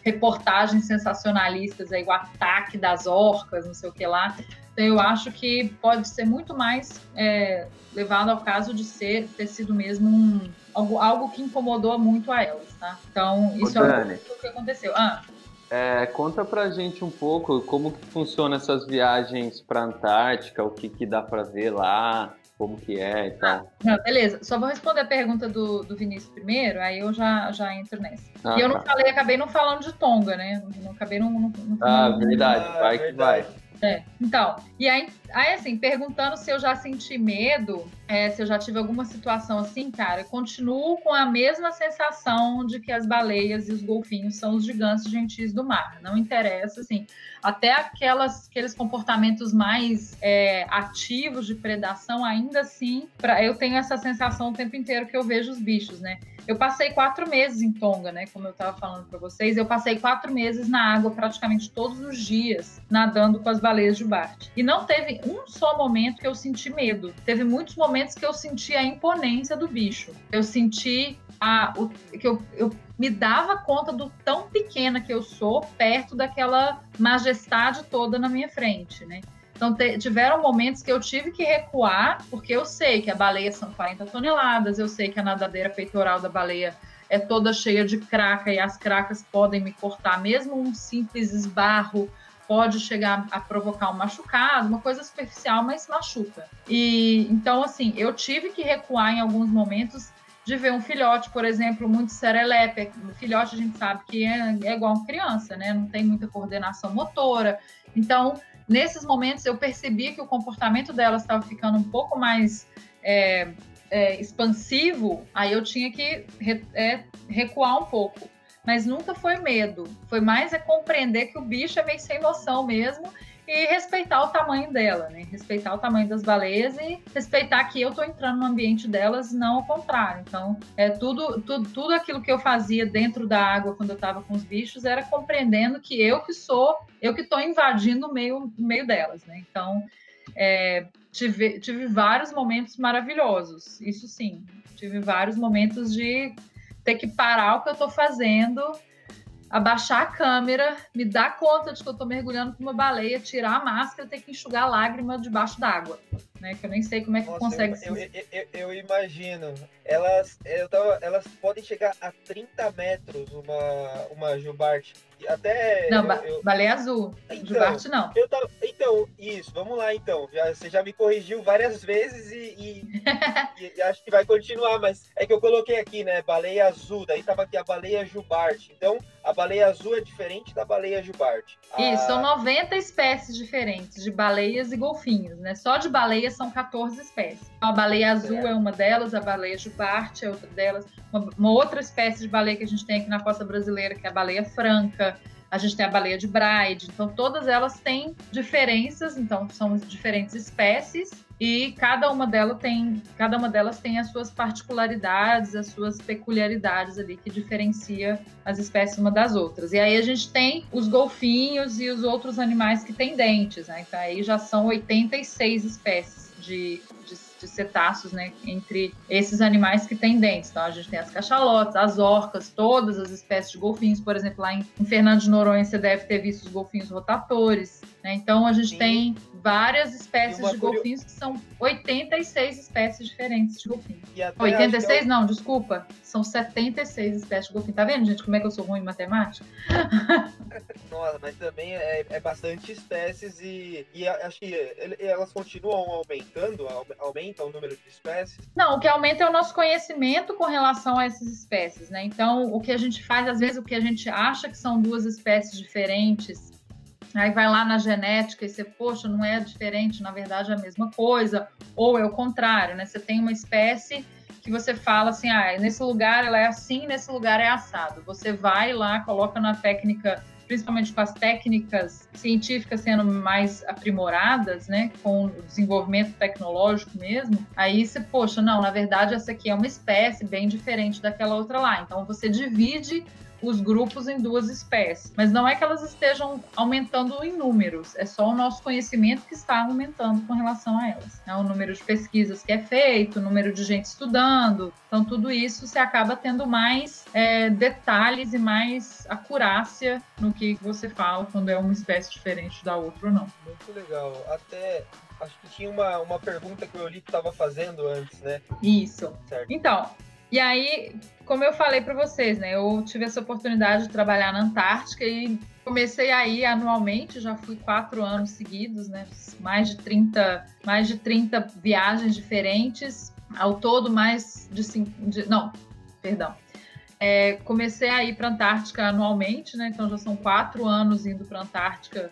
reportagens sensacionalistas aí, o ataque das orcas, não sei o que lá. Então eu acho que pode ser muito mais é, levado ao caso de ser ter sido mesmo um, algo, algo que incomodou muito a elas, tá? Então isso Ô, é o que aconteceu. Ah. É, conta pra gente um pouco como que funciona essas viagens pra Antártica, o que, que dá para ver lá, como que é e tal. Ah, beleza, só vou responder a pergunta do, do Vinícius primeiro, aí eu já, já entro nessa. Ah, e eu tá. não falei, acabei não falando de Tonga, né? Não acabei não. não, não ah, verdade, vai que vai. É, então, e aí, aí, assim, perguntando se eu já senti medo, é, se eu já tive alguma situação assim, cara, eu continuo com a mesma sensação de que as baleias e os golfinhos são os gigantes gentis do mar. Não interessa, assim, até aquelas, aqueles comportamentos mais é, ativos de predação, ainda assim, pra, eu tenho essa sensação o tempo inteiro que eu vejo os bichos, né? Eu passei quatro meses em Tonga, né? Como eu estava falando para vocês, eu passei quatro meses na água praticamente todos os dias, nadando com as baleias de Bart. E não teve um só momento que eu senti medo. Teve muitos momentos que eu senti a imponência do bicho. Eu senti a, o, que eu, eu me dava conta do tão pequena que eu sou perto daquela majestade toda na minha frente, né? Então, te, tiveram momentos que eu tive que recuar, porque eu sei que a baleia são 40 toneladas, eu sei que a nadadeira peitoral da baleia é toda cheia de craca e as cracas podem me cortar, mesmo um simples esbarro pode chegar a provocar um machucado, uma coisa superficial, mas machuca. E então assim, eu tive que recuar em alguns momentos de ver um filhote, por exemplo, muito serelepe. O filhote a gente sabe que é, é igual uma criança, né? Não tem muita coordenação motora. Então, Nesses momentos, eu percebi que o comportamento delas estava ficando um pouco mais é, é, expansivo, aí eu tinha que re, é, recuar um pouco. Mas nunca foi medo, foi mais é compreender que o bicho é meio sem noção mesmo e respeitar o tamanho dela, né? Respeitar o tamanho das baleias e respeitar que eu tô entrando no ambiente delas, não ao contrário. Então, é tudo, tudo, tudo aquilo que eu fazia dentro da água quando eu estava com os bichos era compreendendo que eu que sou, eu que estou invadindo o meio, o meio delas, né? Então, é, tive, tive vários momentos maravilhosos, isso sim. Tive vários momentos de ter que parar o que eu estou fazendo abaixar a câmera, me dar conta de que eu estou mergulhando com uma baleia, tirar a máscara e ter que enxugar a lágrima debaixo d'água. Né, que eu nem sei como é que Nossa, consegue eu, eu, eu, eu, imagino. Elas, eu tava, elas podem chegar a 30 metros, uma, uma jubarte. Até. Não, ba baleia azul. Então, jubarte não. Eu tava, então, isso, vamos lá então. Já, você já me corrigiu várias vezes e, e, (laughs) e, e, acho que vai continuar, mas é que eu coloquei aqui, né? Baleia azul, daí tava aqui a baleia jubarte. Então, a baleia azul é diferente da baleia jubarte. Isso, a... são 90 espécies diferentes de baleias e golfinhos, né? Só de baleia são 14 espécies. Então, a baleia azul é. é uma delas, a baleia jubarte é outra delas. Uma, uma outra espécie de baleia que a gente tem aqui na costa brasileira, que é a baleia franca a gente tem a baleia de Bride, então todas elas têm diferenças, então são diferentes espécies e cada uma delas tem, cada uma delas tem as suas particularidades, as suas peculiaridades ali que diferencia as espécies uma das outras. E aí a gente tem os golfinhos e os outros animais que têm dentes, né? Então aí já são 86 espécies de, de de cetáceos, né, entre esses animais que têm dentes. Então a gente tem as cachalotes, as orcas, todas as espécies de golfinhos, por exemplo, lá em, em Fernando de Noronha você deve ter visto os golfinhos rotatores. Né? Então a gente Sim. tem várias espécies de golfinhos que são 86 espécies diferentes de golfinhos. 86 eu... não, desculpa, são 76 espécies de golfinho. Tá vendo, gente, como é que eu sou ruim em matemática? (laughs) Nossa, mas também é, é bastante espécies e, e acho que elas continuam aumentando, aumenta o número de espécies? Não, o que aumenta é o nosso conhecimento com relação a essas espécies, né? Então, o que a gente faz, às vezes, o que a gente acha que são duas espécies diferentes, Aí vai lá na genética e você, poxa, não é diferente, na verdade é a mesma coisa, ou é o contrário, né? Você tem uma espécie que você fala assim, ah, nesse lugar ela é assim, nesse lugar é assado. Você vai lá, coloca na técnica, principalmente com as técnicas científicas sendo mais aprimoradas, né, com o desenvolvimento tecnológico mesmo, aí você, poxa, não, na verdade essa aqui é uma espécie bem diferente daquela outra lá. Então você divide os grupos em duas espécies. Mas não é que elas estejam aumentando em números, é só o nosso conhecimento que está aumentando com relação a elas. É o número de pesquisas que é feito, o número de gente estudando. Então, tudo isso você acaba tendo mais é, detalhes e mais acurácia no que você fala quando é uma espécie diferente da outra ou não. Muito legal. Até acho que tinha uma, uma pergunta que o Eulito estava fazendo antes, né? Isso. Certo. Então, e aí, como eu falei para vocês, né? Eu tive essa oportunidade de trabalhar na Antártica e comecei aí anualmente, já fui quatro anos seguidos, né? Mais de 30, mais de 30 viagens diferentes, ao todo mais de, cinco, de não, perdão. É, comecei a ir para a Antártica anualmente, né? Então já são quatro anos indo para a Antártica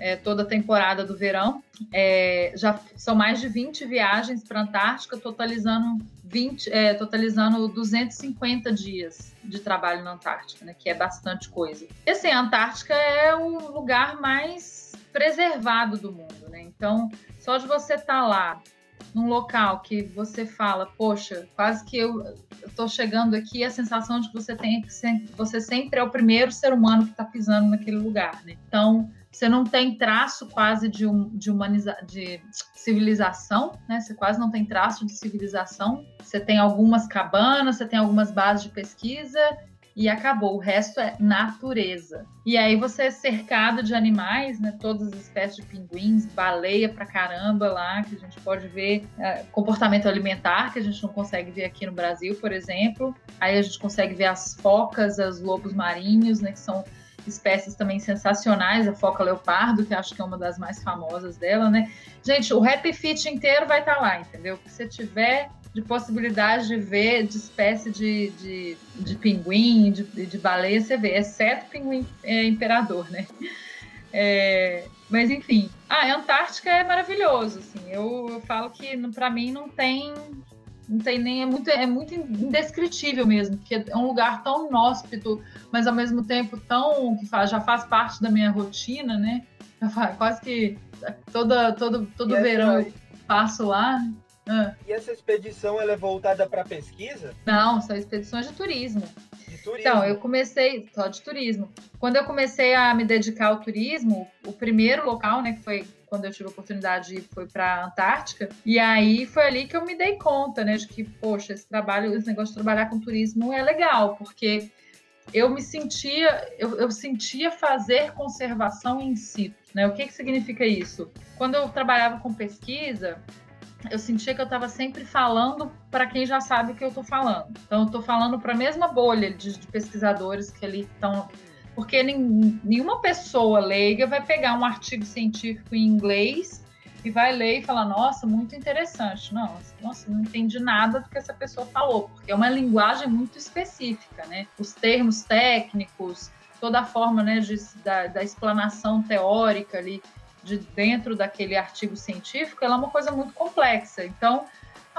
é, toda a temporada do verão. É, já são mais de 20 viagens para a Antártica, totalizando 20, é, totalizando 250 dias de trabalho na Antártica, né, que é bastante coisa. E assim, a Antártica é o lugar mais preservado do mundo, né? Então, só de você estar tá lá num local que você fala, poxa, quase que eu estou chegando aqui, a sensação de que você tem que você sempre é o primeiro ser humano que está pisando naquele lugar, né? Então você não tem traço quase de, um, de, humaniza, de civilização, né? Você quase não tem traço de civilização. Você tem algumas cabanas, você tem algumas bases de pesquisa e acabou. O resto é natureza. E aí você é cercado de animais, né? Todas as espécies de pinguins, baleia pra caramba lá, que a gente pode ver é, comportamento alimentar, que a gente não consegue ver aqui no Brasil, por exemplo. Aí a gente consegue ver as focas, os lobos marinhos, né? Que são espécies também sensacionais, a foca leopardo, que acho que é uma das mais famosas dela, né? Gente, o Happy Fit inteiro vai estar tá lá, entendeu? Se você tiver de possibilidade de ver de espécie de, de, de pinguim, de, de baleia, você vê, exceto pinguim é, imperador, né? É, mas enfim, ah, a Antártica é maravilhoso, assim. Eu, eu falo que para mim não tem não tem nem é muito é muito indescritível mesmo, porque é um lugar tão inóspito, mas ao mesmo tempo tão que faz, já faz parte da minha rotina, né? Quase que toda todo todo verão eu passo lá. Né? Ah. E essa expedição ela é voltada para pesquisa? Não, são expedições de turismo. De turismo. Então, eu comecei só de turismo. Quando eu comecei a me dedicar ao turismo, o primeiro local, né, que foi quando eu tive a oportunidade foi para a Antártica. E aí foi ali que eu me dei conta, né, de que, poxa, esse trabalho, esse negócio de trabalhar com turismo é legal, porque eu me sentia, eu, eu sentia fazer conservação em si. Né? O que, que significa isso? Quando eu trabalhava com pesquisa, eu sentia que eu estava sempre falando para quem já sabe o que eu estou falando. Então, eu estou falando para a mesma bolha de, de, pesquisadores que ali estão. Porque nem, nenhuma pessoa leiga vai pegar um artigo científico em inglês e vai ler e falar: Nossa, muito interessante. Não, nossa, não entendi nada do que essa pessoa falou, porque é uma linguagem muito específica, né? Os termos técnicos, toda a forma né, de, da, da explanação teórica ali de dentro daquele artigo científico, ela é uma coisa muito complexa. Então,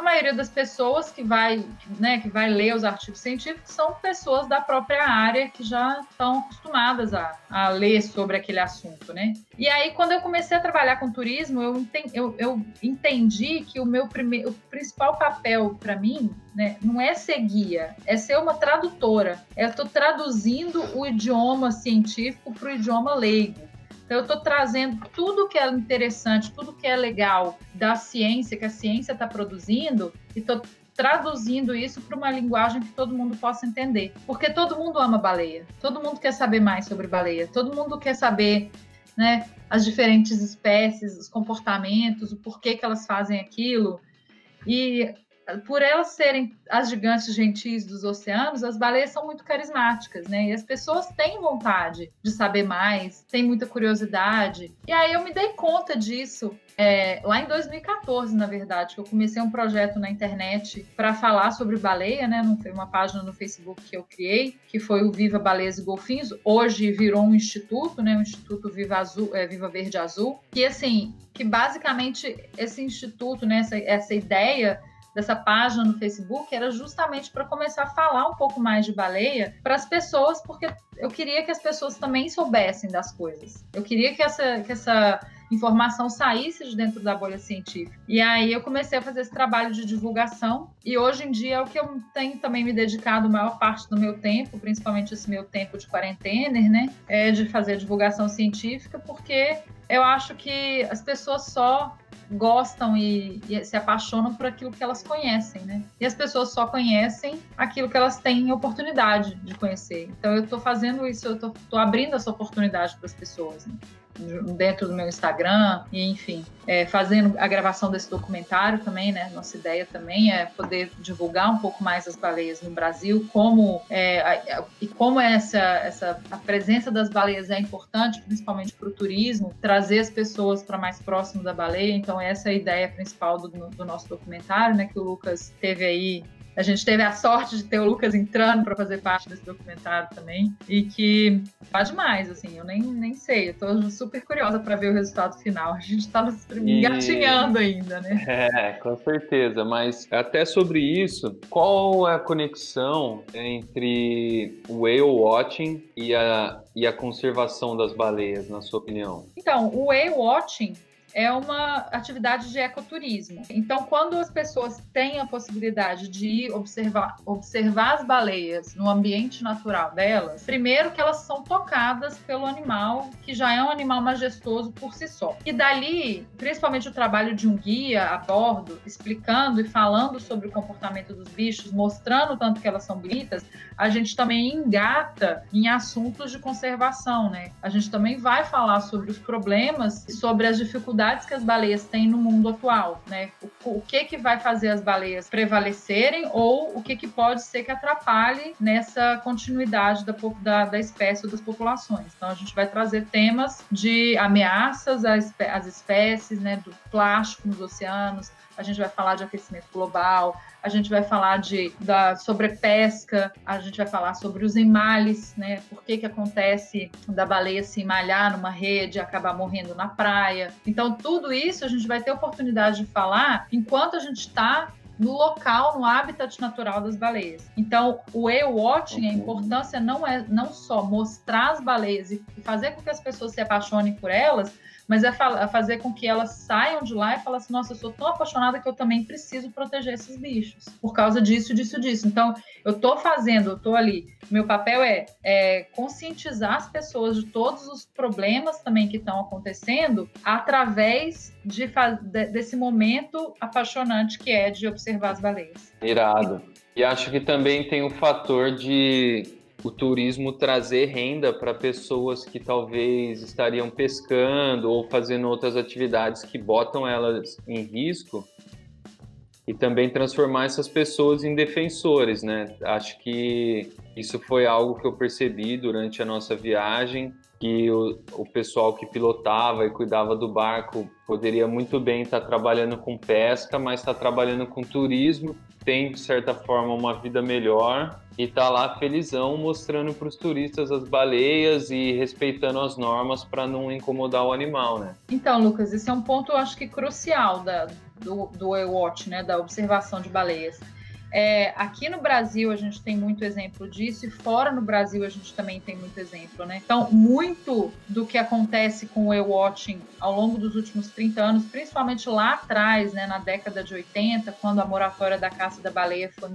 a maioria das pessoas que vai, né, que vai ler os artigos científicos são pessoas da própria área que já estão acostumadas a, a ler sobre aquele assunto, né? E aí, quando eu comecei a trabalhar com turismo, eu entendi, eu, eu entendi que o meu primeiro, o principal papel para mim, né, não é ser guia, é ser uma tradutora. Eu estou traduzindo o idioma científico para o idioma leigo. Então, eu estou trazendo tudo que é interessante, tudo que é legal da ciência, que a ciência está produzindo, e estou traduzindo isso para uma linguagem que todo mundo possa entender. Porque todo mundo ama baleia, todo mundo quer saber mais sobre baleia, todo mundo quer saber né, as diferentes espécies, os comportamentos, o porquê que elas fazem aquilo. E por elas serem as gigantes gentis dos oceanos, as baleias são muito carismáticas, né? E as pessoas têm vontade de saber mais, têm muita curiosidade. E aí eu me dei conta disso é, lá em 2014, na verdade, que eu comecei um projeto na internet para falar sobre baleia, né? Foi uma página no Facebook que eu criei, que foi o Viva Baleias e Golfinhos. Hoje virou um instituto, né? O Instituto Viva Azul, é, Viva Verde Azul. Que assim, que basicamente esse instituto, né? Essa, essa ideia dessa página no Facebook era justamente para começar a falar um pouco mais de baleia para as pessoas, porque eu queria que as pessoas também soubessem das coisas. Eu queria que essa, que essa informação saísse de dentro da bolha científica. E aí eu comecei a fazer esse trabalho de divulgação e hoje em dia é o que eu tenho também me dedicado a maior parte do meu tempo, principalmente esse meu tempo de quarentena, né, é de fazer divulgação científica, porque eu acho que as pessoas só gostam e, e, se apaixonam por aquilo que elas conhecem, né? E as pessoas só conhecem aquilo que elas têm oportunidade de conhecer. Então eu estou fazendo isso, eu estou abrindo essa oportunidade para as pessoas. Né? Dentro do meu Instagram, e enfim, é, fazendo a gravação desse documentário também, né? Nossa ideia também é poder divulgar um pouco mais as baleias no Brasil, como é, a, e como essa, essa a presença das baleias é importante, principalmente para o turismo, trazer as pessoas para mais próximo da baleia. Então essa é a ideia principal do, do nosso documentário, né? Que o Lucas teve aí a gente teve a sorte de ter o Lucas entrando para fazer parte desse documentário também. E que faz demais, assim, eu nem, nem sei. Eu tô super curiosa para ver o resultado final. A gente tá engatinhando e... ainda, né? É, com certeza. Mas até sobre isso, qual é a conexão entre o whale watching e a, e a conservação das baleias, na sua opinião? Então, o whale watching é uma atividade de ecoturismo. Então, quando as pessoas têm a possibilidade de observar, observar as baleias no ambiente natural delas, primeiro que elas são tocadas pelo animal, que já é um animal majestoso por si só. E dali, principalmente o trabalho de um guia a bordo, explicando e falando sobre o comportamento dos bichos, mostrando tanto que elas são bonitas, a gente também engata em assuntos de conservação, né? A gente também vai falar sobre os problemas, sobre as dificuldades dificuldades que as baleias têm no mundo atual, né? O, o que que vai fazer as baleias prevalecerem ou o que que pode ser que atrapalhe nessa continuidade da, da, da espécie ou das populações. Então a gente vai trazer temas de ameaças às, às espécies, né? Do plástico nos oceanos, a gente vai falar de aquecimento global, a gente vai falar de, da sobrepesca, a gente vai falar sobre os emales, né? Por que, que acontece da baleia se emalhar numa rede e acabar morrendo na praia. Então, tudo isso a gente vai ter oportunidade de falar enquanto a gente está no local, no habitat natural das baleias. Então, o whale watching, a importância não é não só mostrar as baleias e fazer com que as pessoas se apaixonem por elas, mas é fazer com que elas saiam de lá e falem assim: nossa, eu sou tão apaixonada que eu também preciso proteger esses bichos, por causa disso, disso, disso. Então, eu estou fazendo, eu estou ali. Meu papel é, é, conscientizar as pessoas de todos os problemas também que estão acontecendo através de, de, desse momento apaixonante que é de observar as baleias. Irado. E acho que também tem o fator de o turismo trazer renda para pessoas que talvez estariam pescando ou fazendo outras atividades que botam elas em risco e também transformar essas pessoas em defensores, né? Acho que isso foi algo que eu percebi durante a nossa viagem, que o, o pessoal que pilotava e cuidava do barco poderia muito bem estar trabalhando com pesca, mas está trabalhando com turismo, tem de certa forma uma vida melhor e tá lá felizão mostrando para os turistas as baleias e respeitando as normas para não incomodar o animal, né? Então, Lucas, esse é um ponto eu acho que crucial da, do, do watch, né, da observação de baleias. É, aqui no Brasil a gente tem muito exemplo disso e fora no Brasil a gente também tem muito exemplo, né? Então, muito do que acontece com o whale-watching ao longo dos últimos 30 anos, principalmente lá atrás, né, na década de 80, quando a moratória da caça da baleia foi,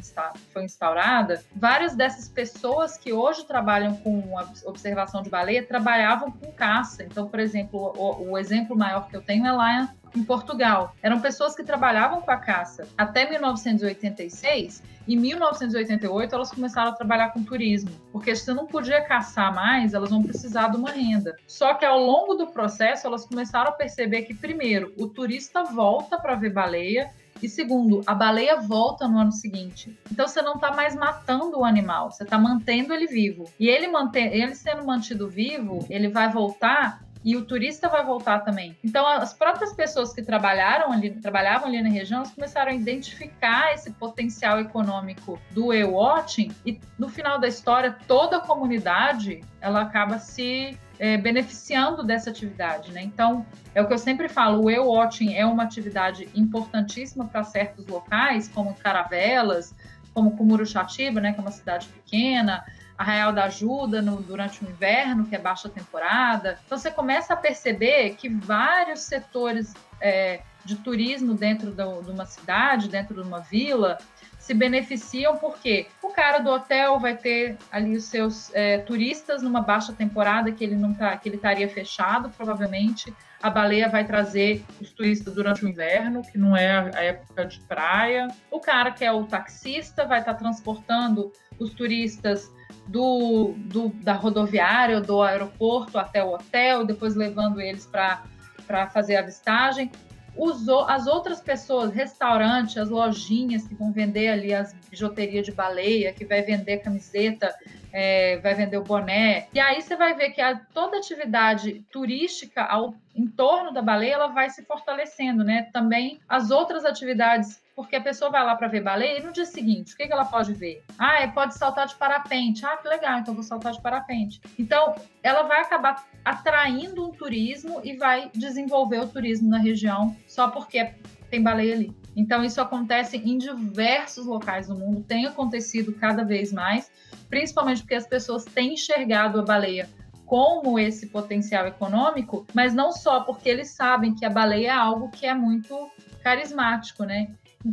foi instaurada, várias dessas pessoas que hoje trabalham com a observação de baleia trabalhavam com caça. Então, por exemplo, o, o exemplo maior que eu tenho é lá em Portugal. Eram pessoas que trabalhavam com a caça até 1986. Em 1988, elas começaram a trabalhar com turismo, porque se não podia caçar mais, elas vão precisar de uma renda. Só que ao longo do processo, elas começaram a perceber que, primeiro, o turista volta para ver baleia e segundo, a baleia volta no ano seguinte. Então você não está mais matando o animal, você está mantendo ele vivo. E ele, mantém, ele sendo mantido vivo, ele vai voltar e o turista vai voltar também. Então, as próprias pessoas que trabalharam ali, trabalhavam ali na região, começaram a identificar esse potencial econômico do e-watching e no final da história, toda a comunidade ela acaba se é, beneficiando dessa atividade, né? Então, é o que eu sempre falo, o e-watching é uma atividade importantíssima para certos locais, como Caravelas, como Cumuruxatiba, né, que é uma cidade pequena, Arraial da Ajuda no, durante o inverno, que é baixa temporada. Então você começa a perceber que vários setores é, de turismo dentro de uma cidade, dentro de uma vila, se beneficiam porque o cara do hotel vai ter ali os seus é, turistas numa baixa temporada que ele não tá, que ele estaria fechado provavelmente. A baleia vai trazer os turistas durante o inverno, que não é a época de praia. O cara que é o taxista vai estar tá transportando os turistas do, do, da rodoviária, do aeroporto até o hotel, depois levando eles para fazer a avistagem. Os, as outras pessoas, restaurantes, as lojinhas que vão vender ali as bijuterias de baleia, que vai vender camiseta, é, vai vender o boné. E aí você vai ver que a, toda atividade turística ao, em torno da baleia ela vai se fortalecendo, né? Também as outras atividades porque a pessoa vai lá para ver baleia e no dia seguinte, o que, que ela pode ver? Ah, é, pode saltar de parapente. Ah, que legal, então vou saltar de parapente. Então, ela vai acabar atraindo um turismo e vai desenvolver o turismo na região só porque tem baleia ali. Então, isso acontece em diversos locais do mundo, tem acontecido cada vez mais, principalmente porque as pessoas têm enxergado a baleia como esse potencial econômico, mas não só porque eles sabem que a baleia é algo que é muito carismático, né?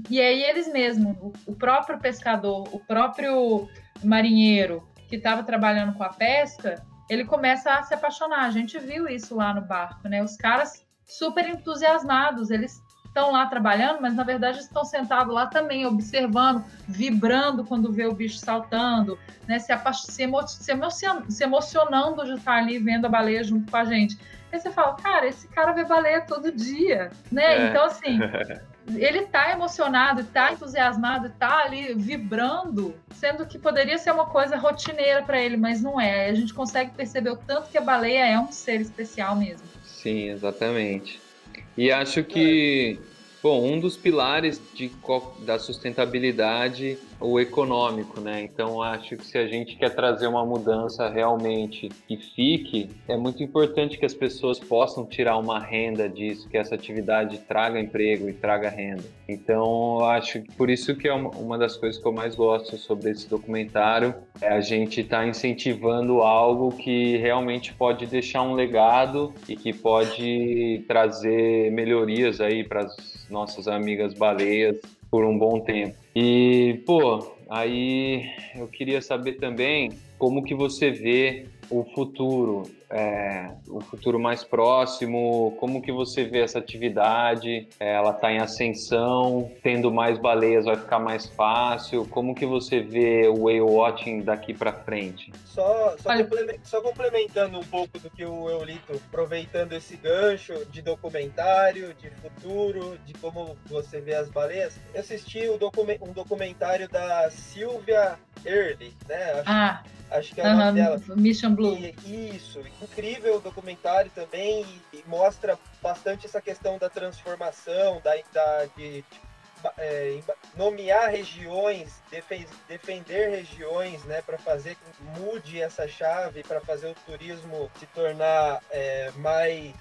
E aí eles mesmos, o próprio pescador, o próprio marinheiro que estava trabalhando com a pesca, ele começa a se apaixonar. A gente viu isso lá no barco, né? Os caras super entusiasmados, eles estão lá trabalhando, mas na verdade estão sentados lá também, observando, vibrando quando vê o bicho saltando, né? se, se, emo se, emocion se emocionando de estar ali vendo a baleia junto com a gente. Aí você fala, cara, esse cara vê baleia todo dia, né? É. Então, assim, (laughs) ele está emocionado, está entusiasmado, está ali vibrando, sendo que poderia ser uma coisa rotineira para ele, mas não é. A gente consegue perceber o tanto que a baleia é um ser especial mesmo. Sim, exatamente. E acho que, bom, um dos pilares de, da sustentabilidade o econômico, né? Então acho que se a gente quer trazer uma mudança realmente que fique, é muito importante que as pessoas possam tirar uma renda disso, que essa atividade traga emprego e traga renda. Então acho que por isso que é uma das coisas que eu mais gosto sobre esse documentário é a gente estar tá incentivando algo que realmente pode deixar um legado e que pode trazer melhorias aí para as nossas amigas baleias por um bom tempo. E, pô, aí eu queria saber também como que você vê o futuro é, o futuro mais próximo? Como que você vê essa atividade? É, ela está em ascensão, tendo mais baleias vai ficar mais fácil? Como que você vê o whale watching daqui para frente? Só, só, só, complementando um pouco do que o Eulito, aproveitando esse gancho de documentário, de futuro, de como você vê as baleias, eu assisti um documentário da Silvia Early, né? Acho, ah, acho que é o uh -huh, nome dela. Mission Blue. E, isso, incrível o documentário também e, e, mostra bastante essa questão da transformação, da, da de, é, nomear regiões, defender regiões, né, para fazer que mude essa chave, para fazer o turismo se tornar é, mais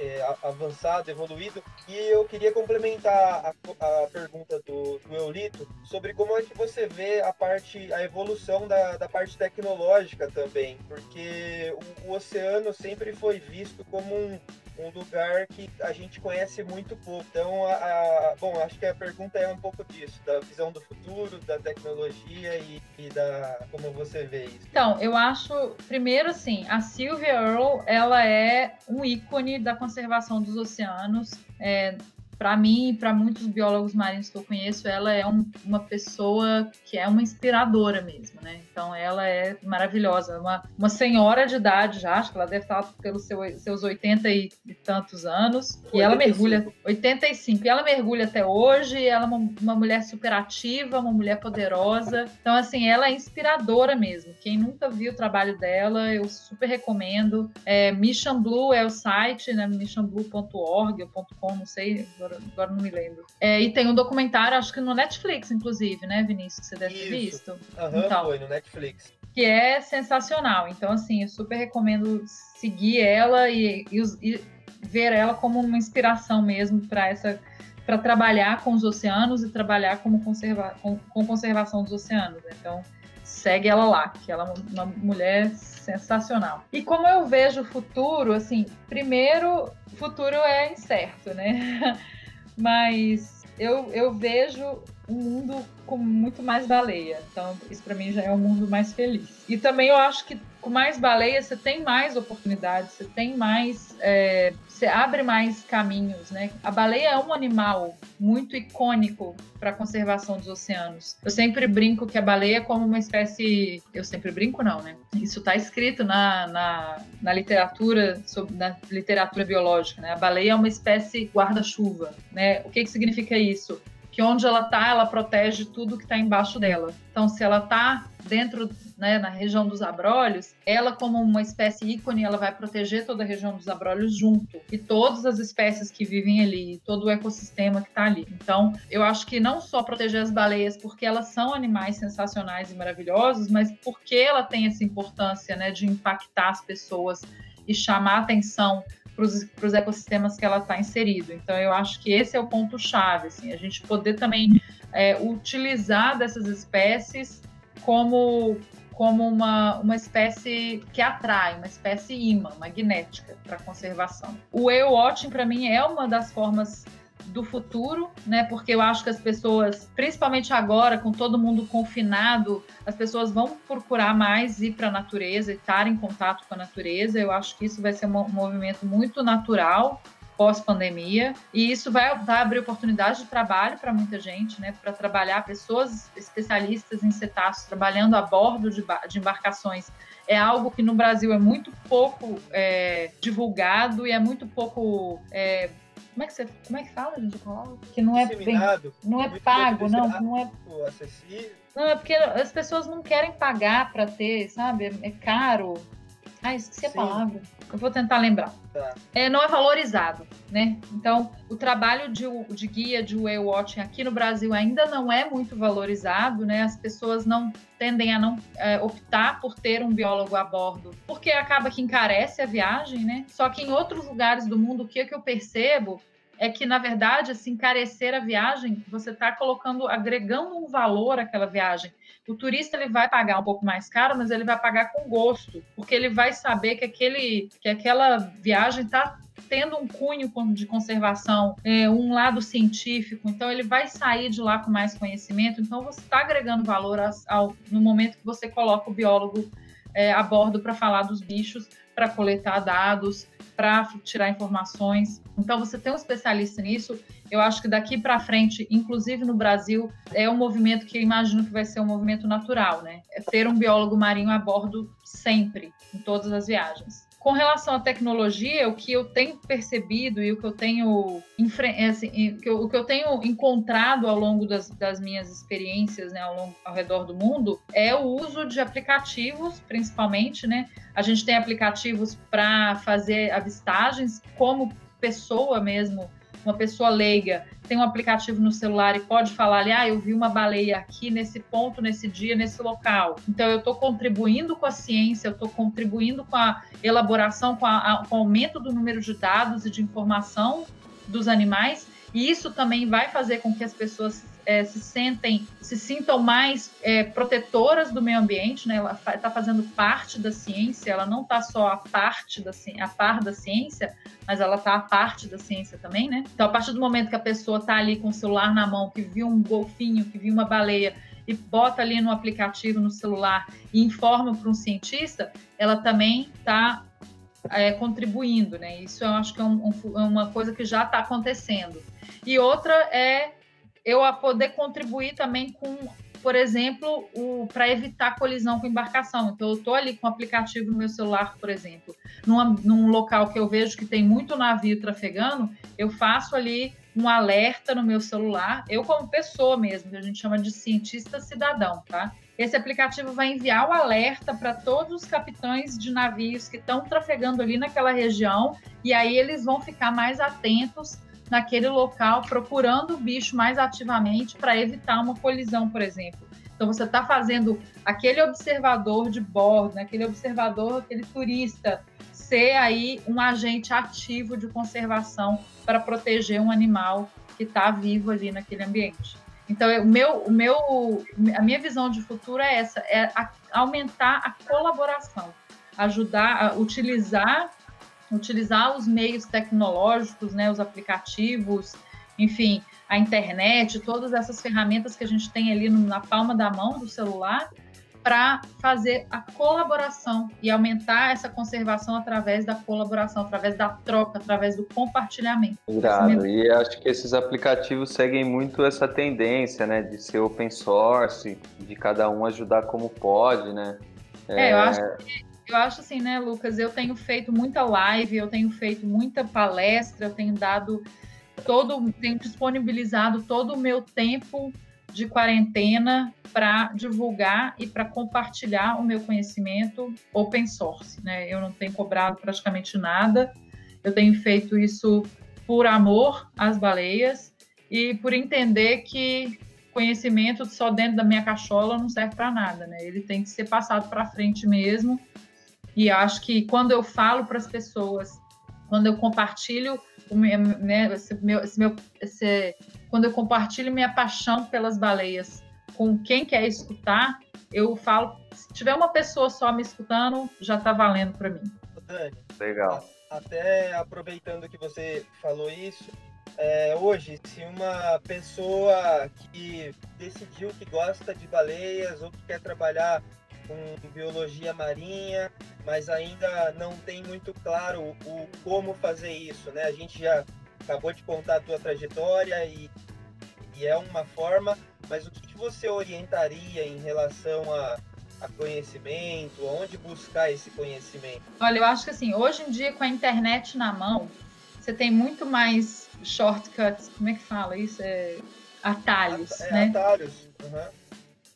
é, avançado, evoluído. E eu queria complementar a, a pergunta do, do, Eulito sobre como é que você vê a parte, a evolução da, da parte tecnológica também, porque o, o oceano sempre foi visto como um, um lugar que a gente conhece muito pouco. Então, a, a, bom, acho que a pergunta é um pouco disso, da visão do futuro, da tecnologia e, e, da como você vê isso. Então, eu acho, primeiro assim, a Sylvia Earle, ela é um ícone da conservação dos oceanos. É, para mim e para muitos biólogos marinhos que eu conheço, ela é um, uma pessoa que é uma inspiradora mesmo, né? Então ela é maravilhosa, uma, uma senhora de idade já, acho que ela deve estar pelos seu, seus 80 e, e tantos anos. 85. E ela mergulha 85. E ela mergulha até hoje, ela é uma, uma mulher super ativa, uma mulher poderosa. Então assim, ela é inspiradora mesmo. Quem nunca viu o trabalho dela, eu super recomendo. É, Mission Blue é o site, né? missionblue.org ou .com, não sei, agora agora, não me lembro. É, e tem um documentário, acho que no Netflix, inclusive, né, Vinícius? Você deve ter visto. Aham, então, foi no Netflix. Que é sensacional. Então, assim, eu super recomendo seguir ela e, e, e ver ela como uma inspiração mesmo para essa para trabalhar com os oceanos e trabalhar como conserva, com, com conservação dos oceanos. Então, segue ela lá, que ela é uma mulher sensacional. E como eu vejo o futuro, assim, primeiro, o futuro é incerto, né? (laughs) Mas eu, eu vejo um mundo com muito mais baleia. Então, isso para mim já é um mundo mais feliz. E também eu acho que com mais baleia você tem mais oportunidades, você tem mais. É, você abre mais caminhos, né? A baleia é um animal muito icônico para a conservação dos oceanos. Eu sempre brinco que a baleia é como uma espécie. Eu sempre brinco, não, né? Isso está escrito na, na, na, literatura, sobre, na literatura biológica, né? A baleia é uma espécie guarda-chuva, né? O que, que significa isso? que onde ela está, ela protege tudo que está embaixo dela. Então, se ela está dentro, né, na região dos abrolhos, ela como uma espécie ícone, ela vai proteger toda a região dos abrolhos junto e todas as espécies que vivem ali, todo o ecossistema que está ali. Então, eu acho que não só proteger as baleias porque elas são animais sensacionais e maravilhosos, mas porque ela tem essa importância, né, de impactar as pessoas e chamar atenção para os ecossistemas que ela está inserido. Então, eu acho que esse é o ponto chave, assim, a gente poder também é, utilizar dessas espécies como como uma, uma espécie que atrai, uma espécie imã, magnética para conservação. O whale watching para mim é uma das formas do futuro, né? Porque eu acho que as pessoas, principalmente agora, com todo mundo confinado, as pessoas vão procurar mais ir para a natureza estar em contato com a natureza. Eu acho que isso vai ser um movimento muito natural pós-pandemia, e isso vai, vai, abrir oportunidade de trabalho para muita gente, né, para trabalhar pessoas especialistas em cetáceos trabalhando a bordo de, de embarcações. É algo que no Brasil é muito pouco é, divulgado e é muito pouco é, como é que você, como é que fala, gente? Que não é bem, não é pago, não, não é acessível. Não, é porque as pessoas não querem pagar para ter, sabe? É caro. Ah, esqueci a Sim. palavra. Eu vou tentar lembrar. Tá. É, não é valorizado, né? Então, o trabalho de, de guia de whale watching aqui no Brasil ainda não é muito valorizado, né? As pessoas não tendem a não é, optar por ter um biólogo a bordo, porque acaba que encarece a viagem, né? Só que em outros lugares do mundo, o que, é que eu percebo é que, na verdade, assim, encarecer a viagem, você está colocando, agregando um valor àquela viagem. O turista ele vai pagar um pouco mais caro, mas ele vai pagar com gosto, porque ele vai saber que, aquele, que aquela viagem está tendo um cunho de conservação, é, um lado científico, então ele vai sair de lá com mais conhecimento. Então você está agregando valor ao, no momento que você coloca o biólogo é, a bordo para falar dos bichos, para coletar dados, para tirar informações. Então, você tem um especialista nisso. Eu acho que daqui para frente, inclusive no Brasil, é um movimento que eu imagino que vai ser um movimento natural, né? É ter um biólogo marinho a bordo sempre, em todas as viagens. Com relação à tecnologia, o que eu tenho percebido e o que eu tenho, é assim, o que eu tenho encontrado ao longo das, das minhas experiências né, ao, longo, ao redor do mundo é o uso de aplicativos, principalmente, né? A gente tem aplicativos para fazer avistagens, como pessoa mesmo uma pessoa leiga tem um aplicativo no celular e pode falar ali, ah, eu vi uma baleia aqui nesse ponto, nesse dia, nesse local. Então eu estou contribuindo com a ciência, eu estou contribuindo com a elaboração, com, a, com o aumento do número de dados e de informação dos animais. E isso também vai fazer com que as pessoas é, se sentem, se sintam mais é, protetoras do meio ambiente, né? Ela está fazendo parte da ciência, ela não está só a parte da a par da ciência, mas ela está a parte da ciência também, né? Então, a partir do momento que a pessoa está ali com o celular na mão, que viu um golfinho, que viu uma baleia e bota ali no aplicativo no celular e informa para um cientista, ela também está é, contribuindo, né? Isso eu acho que é, um, um, é uma coisa que já está acontecendo. E outra é eu a poder contribuir também com, por exemplo, para evitar colisão com embarcação. Então, eu estou ali com o aplicativo no meu celular, por exemplo, numa, num local que eu vejo que tem muito navio trafegando, eu faço ali um alerta no meu celular, eu como pessoa mesmo, que a gente chama de cientista cidadão, tá? Esse aplicativo vai enviar o alerta para todos os capitães de navios que estão trafegando ali naquela região, e aí eles vão ficar mais atentos naquele local, procurando o bicho mais ativamente para evitar uma colisão, por exemplo. Então, você está fazendo aquele observador de bordo, né, aquele observador, aquele turista, ser aí um agente ativo de conservação para proteger um animal que está vivo ali naquele ambiente. Então, o meu, o meu, a minha visão de futuro é essa: é aumentar a colaboração, ajudar a utilizar utilizar os meios tecnológicos, né, os aplicativos, enfim, a internet, todas essas ferramentas que a gente tem ali na palma da mão do celular para fazer a colaboração e aumentar essa conservação através da colaboração, através da troca, através do compartilhamento. Irado. E acho que esses aplicativos seguem muito essa tendência, né, de ser open source, de cada um ajudar como pode, né? É, é eu acho que eu acho assim, né, Lucas? Eu tenho feito muita live, eu tenho feito muita palestra, eu tenho dado todo, tenho disponibilizado todo o meu tempo de quarentena para divulgar e para compartilhar o meu conhecimento open source. Né? Eu não tenho cobrado praticamente nada, eu tenho feito isso por amor às baleias e por entender que conhecimento só dentro da minha cachola não serve para nada, né? Ele tem que ser passado para frente mesmo. E acho que quando eu falo para as pessoas, quando eu compartilho o meu, né, esse meu, esse meu esse, quando eu compartilho minha paixão pelas baleias com quem quer escutar, eu falo, se tiver uma pessoa só me escutando, já está valendo para mim. Dani, Legal. Até aproveitando que você falou isso, é, hoje, se uma pessoa que decidiu que gosta de baleias ou que quer trabalhar com biologia marinha, mas ainda não tem muito claro o, como fazer isso, né? A gente já acabou de contar a tua trajetória e, e é uma forma, mas o que você orientaria em relação a, a conhecimento, onde buscar esse conhecimento? Olha, eu acho que assim, hoje em dia com a internet na mão, você tem muito mais shortcuts, como é que fala isso? É atalhos, é, né? Atalhos. Uhum.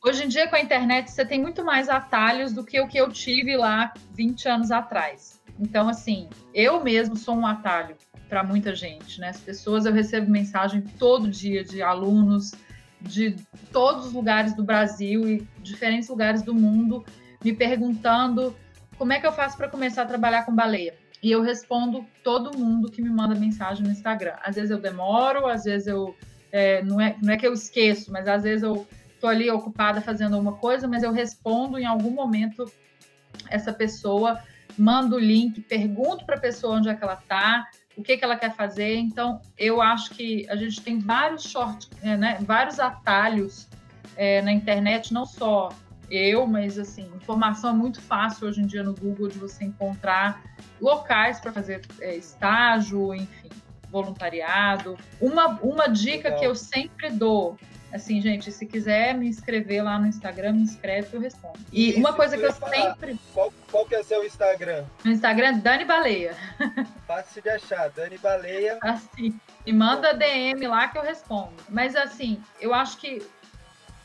Hoje em dia, com a internet, você tem muito mais atalhos do que o que eu tive lá 20 anos atrás. Então, assim, eu mesmo sou um atalho para muita gente, né? As pessoas, eu recebo mensagem todo dia de alunos de todos os lugares do Brasil e diferentes lugares do mundo me perguntando como é que eu faço para começar a trabalhar com baleia. E eu respondo todo mundo que me manda mensagem no Instagram. Às vezes eu demoro, às vezes eu. É, não, é, não é que eu esqueço, mas às vezes eu estou ali ocupada fazendo alguma coisa, mas eu respondo em algum momento essa pessoa, mando o link, pergunto para a pessoa onde é que ela está, o que, que ela quer fazer. Então, eu acho que a gente tem vários short, é, né, vários atalhos é, na internet, não só eu, mas assim, informação é muito fácil hoje em dia no Google de você encontrar locais para fazer é, estágio, enfim, voluntariado. Uma, uma dica Legal. que eu sempre dou Assim, gente, se quiser me inscrever lá no Instagram, me inscreve que eu respondo. E Isso, uma coisa que eu sempre. Qual, qual que é o seu Instagram? No Instagram, é Dani Baleia. (laughs) Fácil de achar, Dani Baleia. Assim. E manda DM lá que eu respondo. Mas assim, eu acho que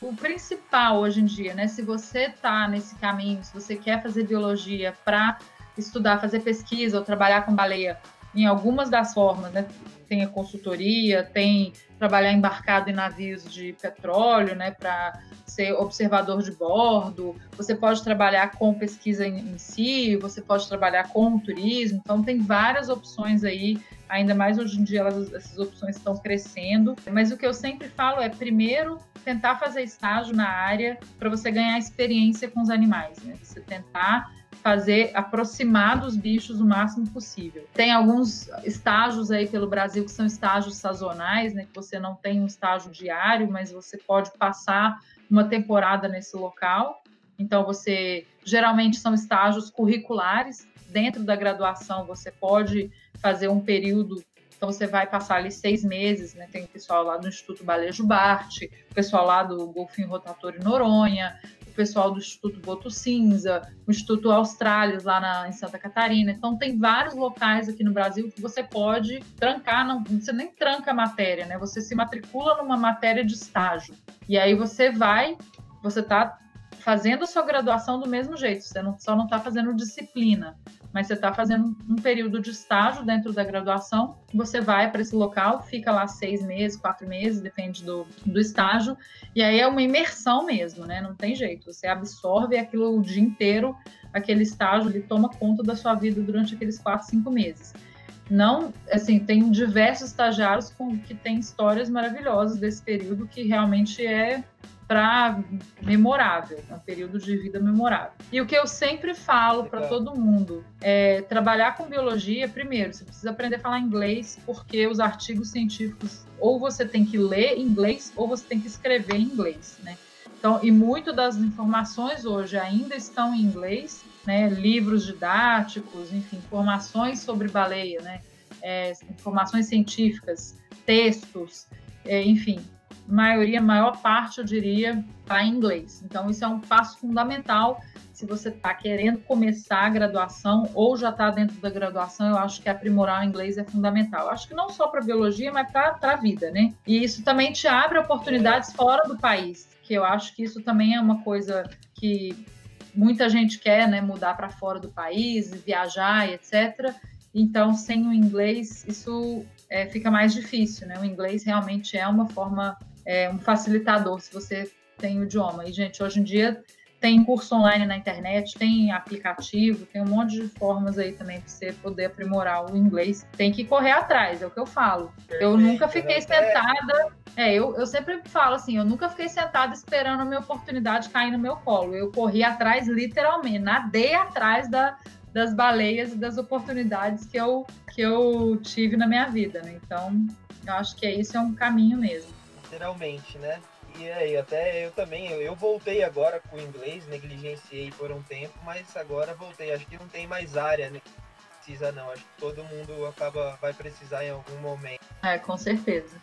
o principal hoje em dia, né? Se você tá nesse caminho, se você quer fazer biologia para estudar, fazer pesquisa ou trabalhar com baleia em algumas das formas, né? Tem a consultoria, tem trabalhar embarcado em navios de petróleo, né, para ser observador de bordo, você pode trabalhar com pesquisa em, em, si, você pode trabalhar com turismo, então tem várias opções aí, ainda mais hoje em dia elas, essas opções estão crescendo, mas o que eu sempre falo é, primeiro, tentar fazer estágio na área para você ganhar experiência com os animais, né, você tentar fazer aproximar dos bichos o máximo possível. Tem alguns estágios aí pelo Brasil que são estágios sazonais, né, que você não tem um estágio diário, mas você pode passar uma temporada nesse local. Então você geralmente são estágios curriculares. Dentro da graduação você pode fazer um período então você vai passar ali seis meses, né? Tem o pessoal lá do Instituto Balejo Bart, o pessoal lá do Golfinho Rotatório Noronha, o pessoal do Instituto Boto Cinza, o Instituto Australis lá na, em Santa Catarina. Então tem vários locais aqui no Brasil que você pode trancar, não, você nem tranca a matéria, né? Você se matricula numa matéria de estágio. E aí você vai, você está fazendo a sua graduação do mesmo jeito, você não, só não está fazendo disciplina mas você está fazendo um período de estágio dentro da graduação, você vai para esse local, fica lá seis meses, quatro meses, depende do, do estágio, e aí é uma imersão mesmo, né? Não tem jeito, você absorve aquilo o dia inteiro, aquele estágio, ele toma conta da sua vida durante aqueles quatro, cinco meses. Não, assim, tem diversos estagiários com, que têm histórias maravilhosas desse período que realmente é para memorável, é um período de vida memorável. E o que eu sempre falo para todo mundo é trabalhar com biologia, primeiro, você precisa aprender a falar inglês, porque os artigos científicos ou você tem que ler inglês ou você tem que escrever em inglês, né? Então, e muito das informações hoje ainda estão em inglês, né? Livros didáticos, enfim, informações sobre baleia, né? É, informações científicas, textos, é, enfim, maioria, maior parte, eu diria, está em inglês. Então, isso é um passo fundamental se você está querendo começar a graduação ou já está dentro da graduação, eu acho que aprimorar o inglês é fundamental. Eu acho que não só para biologia, mas para a vida, né? E isso também te abre oportunidades fora do país, que eu acho que isso também é uma coisa que muita gente quer, né? Mudar para fora do país, viajar etc. Então, sem o inglês, isso é, fica mais difícil, né? O inglês realmente é uma forma, é um facilitador se você tem o idioma. E, gente, hoje em dia tem curso online na internet, tem aplicativo, tem um monte de formas aí também para você poder aprimorar o inglês. Tem que correr atrás, é o que eu falo. Perfeito, eu nunca fiquei né? sentada. É, eu, eu sempre falo assim, eu nunca fiquei sentada esperando a minha oportunidade cair no meu colo. Eu corri atrás, literalmente, nadei atrás da, das baleias e das oportunidades que eu, que eu tive na minha vida, né? Então, eu acho que é isso é um caminho mesmo. Literalmente, né? E aí, até eu também, eu, eu voltei agora com o inglês, negligenciei por um tempo, mas agora voltei. Acho que não tem mais área, né? Precisa não, acho que todo mundo acaba, vai precisar em algum momento. É, com certeza.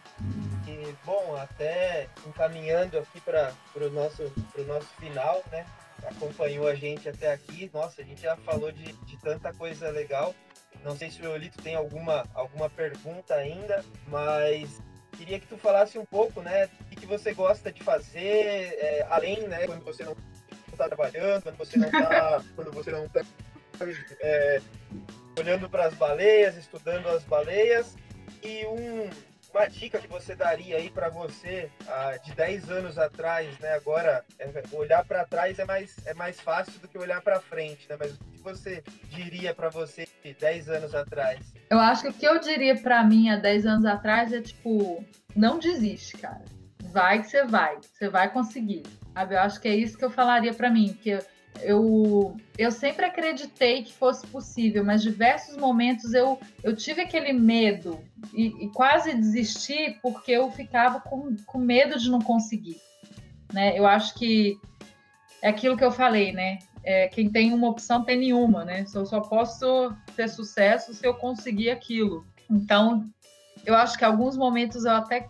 E, bom, até encaminhando aqui para o nosso, nosso final, né? Acompanhou a gente até aqui. Nossa, a gente já falou de, de tanta coisa legal. Não sei se o Eolito tem alguma, alguma pergunta ainda, mas queria que tu falasse um pouco, né, o que você gosta de fazer, é, além, né, quando você não está trabalhando, quando você não está, (laughs) quando você não está é, olhando para as baleias, estudando as baleias, e um, uma dica que você daria aí para você ah, de 10 anos atrás, né? Agora, é, olhar para trás é mais, é mais fácil do que olhar para frente, né? Mas o que você diria para você de 10 anos atrás? Eu acho que o que eu diria para mim há 10 anos atrás é tipo, não desiste, cara. Vai que você vai, você vai conseguir. Sabe? Eu acho que é isso que eu falaria para mim, que eu, eu sempre acreditei que fosse possível, mas diversos momentos eu, eu tive aquele medo e, e quase desisti porque eu ficava com, com medo de não conseguir. Né? Eu acho que é aquilo que eu falei, né? É, quem tem uma opção tem nenhuma, né? Eu só posso ter sucesso se eu conseguir aquilo. Então, eu acho que alguns momentos eu até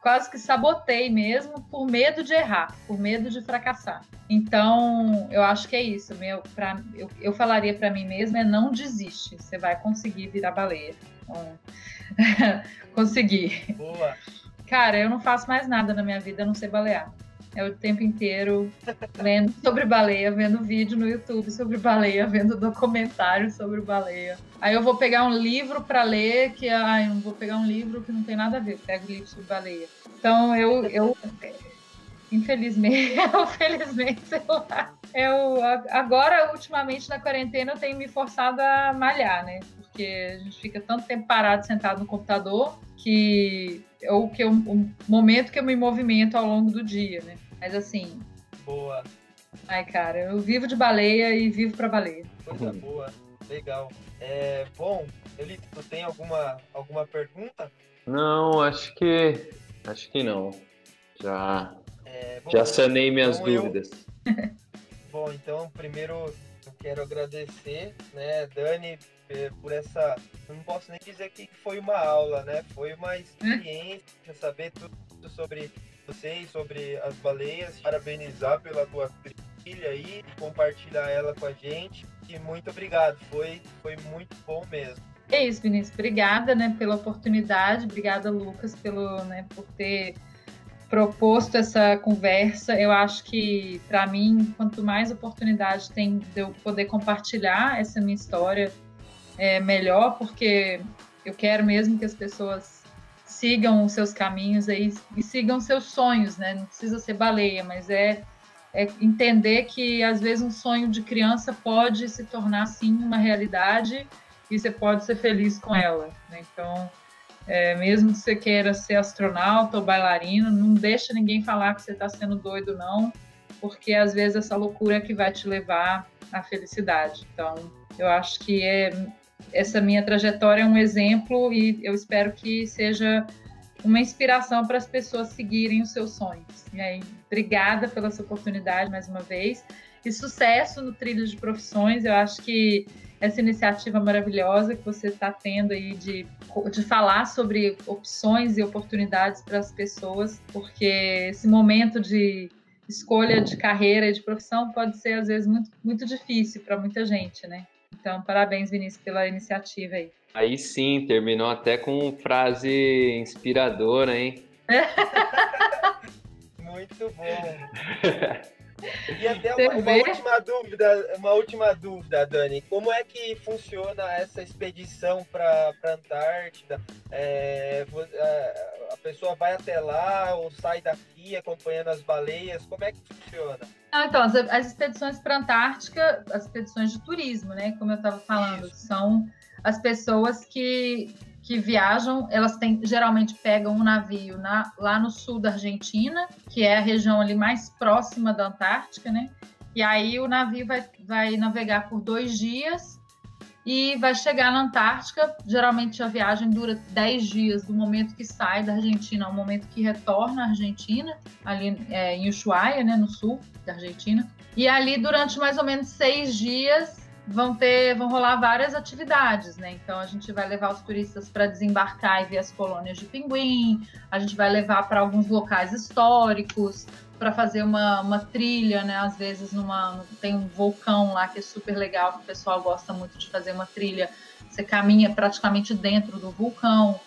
quase que sabotei mesmo por medo de errar, por medo de fracassar. Então, eu acho que é isso. Meu, pra, eu, eu falaria para mim mesma é não desiste. Você vai conseguir virar baleia. Então, (laughs) conseguir. Boa. Cara, eu não faço mais nada na minha vida a não ser balear. É o tempo inteiro lendo (laughs) sobre baleia, vendo vídeo no YouTube sobre baleia, vendo documentário sobre baleia. Aí eu vou pegar um livro para ler, que ah, eu vou pegar um livro que não tem nada a ver, pego livro sobre baleia. Então eu, eu infelizmente, (laughs) felizmente, sei lá. Eu agora, ultimamente, na quarentena, eu tenho me forçado a malhar, né? Porque a gente fica tanto tempo parado, sentado no computador, que é o que eu, o momento que eu me movimento ao longo do dia, né? Mas assim. Boa. Ai, cara, eu vivo de baleia e vivo pra baleia. Coisa boa, legal. É, bom, Elito, tu tem alguma, alguma pergunta? Não, acho que. Acho que não. Já. É, bom, já sanei minhas então dúvidas. Eu... (laughs) bom, então, primeiro eu quero agradecer, né, Dani, por essa. Não posso nem dizer que foi uma aula, né? Foi uma experiência, saber tudo sobre vocês, sobre as baleias, parabenizar pela tua trilha aí, compartilhar ela com a gente. E muito obrigado, foi, foi muito bom mesmo. É isso, Vinícius. Obrigada, né, pela oportunidade. Obrigada, Lucas, pelo, né, por ter proposto essa conversa. Eu acho que, para mim, quanto mais oportunidade tem de eu poder compartilhar essa minha história, é melhor, porque eu quero mesmo que as pessoas sigam os seus caminhos aí e sigam seus sonhos, né? Não precisa ser baleia, mas é, é entender que às vezes um sonho de criança pode se tornar sim uma realidade e você pode ser feliz com ela. Né? Então, é, mesmo que você queira ser astronauta ou bailarino, não deixa ninguém falar que você está sendo doido, não, porque às vezes essa loucura é que vai te levar à felicidade. Então, eu acho que é essa minha trajetória é um exemplo e eu espero que seja uma inspiração para as pessoas seguirem os seus sonhos. E aí, obrigada pela sua oportunidade mais uma vez. e sucesso no Trilho de Profissões. Eu acho que essa iniciativa maravilhosa que você está tendo aí de, de falar sobre opções e oportunidades para as pessoas, porque esse momento de escolha de carreira e de profissão pode ser, às vezes, muito, muito difícil para muita gente, né? Então, parabéns, Vinícius, pela iniciativa aí. Aí sim, terminou até com frase inspiradora, hein? (laughs) muito bom. E até uma, uma, última dúvida, uma última dúvida, Dani. Como é que funciona essa expedição para a Antártida? É, é, pessoa vai até lá ou sai daqui acompanhando as baleias? Como é que funciona? Ah, então, as, as expedições para a Antártica, as expedições de turismo, né? Como eu estava falando, Isso. são as pessoas que que viajam, elas têm, geralmente pegam um navio na, lá no sul da Argentina, que é a região ali mais próxima da Antártica, né? E aí o navio vai, vai navegar por dois dias e vai chegar na Antártica. Geralmente a viagem dura 10 dias do momento que sai da Argentina ao momento que retorna à Argentina, ali é, em Ushuaia, né, no sul da Argentina. E ali durante mais ou menos seis dias vão ter, vão rolar várias atividades, né? Então a gente vai levar os turistas para desembarcar e ver as colônias de pinguim, a gente vai levar para alguns locais históricos, para fazer uma, uma trilha, né? Às vezes numa tem um vulcão lá que é super legal, que o pessoal gosta muito de fazer uma trilha. Você caminha praticamente dentro do vulcão.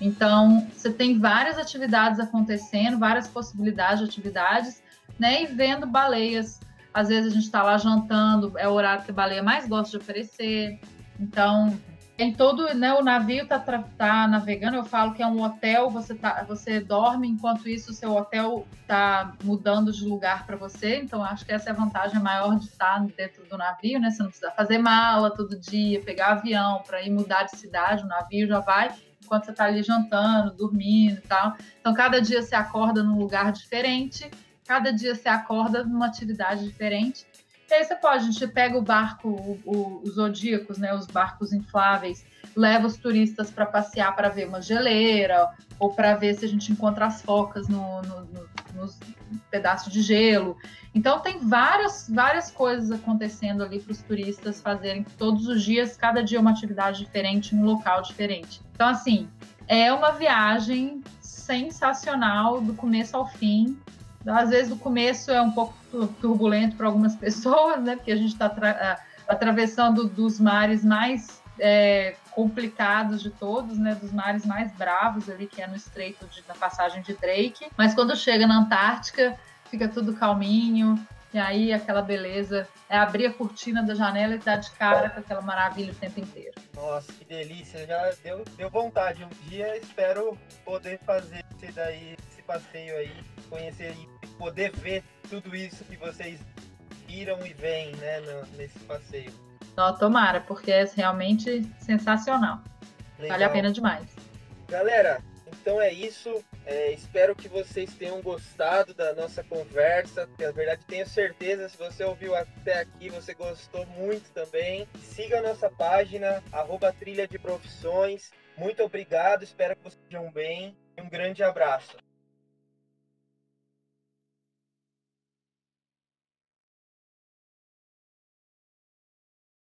Então, você tem várias atividades acontecendo, várias possibilidades de atividades, né? E vendo baleias às vezes a gente está lá jantando, é o horário que a baleia mais gosta de oferecer. Então, em todo, né, o navio está tá navegando, eu falo que é um hotel, você, tá, você dorme, enquanto isso o seu hotel está mudando de lugar para você, então acho que essa é a vantagem maior de estar dentro do navio, né, você não precisa fazer mala todo dia, pegar avião para ir mudar de cidade, o navio já vai, enquanto você está ali jantando, dormindo e tal, então cada dia você acorda num lugar diferente, Cada dia você acorda numa atividade diferente. E aí você pode, a gente pega o barco, o, o, os zodíacos, né, os barcos infláveis, leva os turistas para passear para ver uma geleira, ou para ver se a gente encontra as focas no, no, no, nos pedaços de gelo. Então tem várias, várias coisas acontecendo ali para os turistas fazerem todos os dias, cada dia uma atividade diferente, um local diferente. Então, assim, é uma viagem sensacional do começo ao fim. Às vezes o começo é um pouco turbulento para algumas (laughs) pessoas, né? Porque a gente está atra atravessando dos mares mais é, complicados de todos, né? Dos mares mais bravos ali, que é no Estreito de, passagem de Drake. Mas quando chega na Antártica, fica tudo calminho. E aí aquela beleza é abrir a cortina da janela e estar de cara com aquela maravilha o tempo inteiro. Nossa, que delícia! Já deu, deu vontade. Um dia espero poder fazer esse daí, esse passeio aí conhecer poder ver tudo isso que vocês viram e veem né, no, nesse passeio. Não, tomara, porque é realmente sensacional. Legal. Vale a pena demais. Galera, então é isso. É, espero que vocês tenham gostado da nossa conversa. Na verdade, tenho certeza, se você ouviu até aqui, você gostou muito também. Siga a nossa página, arroba Trilha de Profissões. Muito obrigado, espero que vocês estejam bem. Um grande abraço.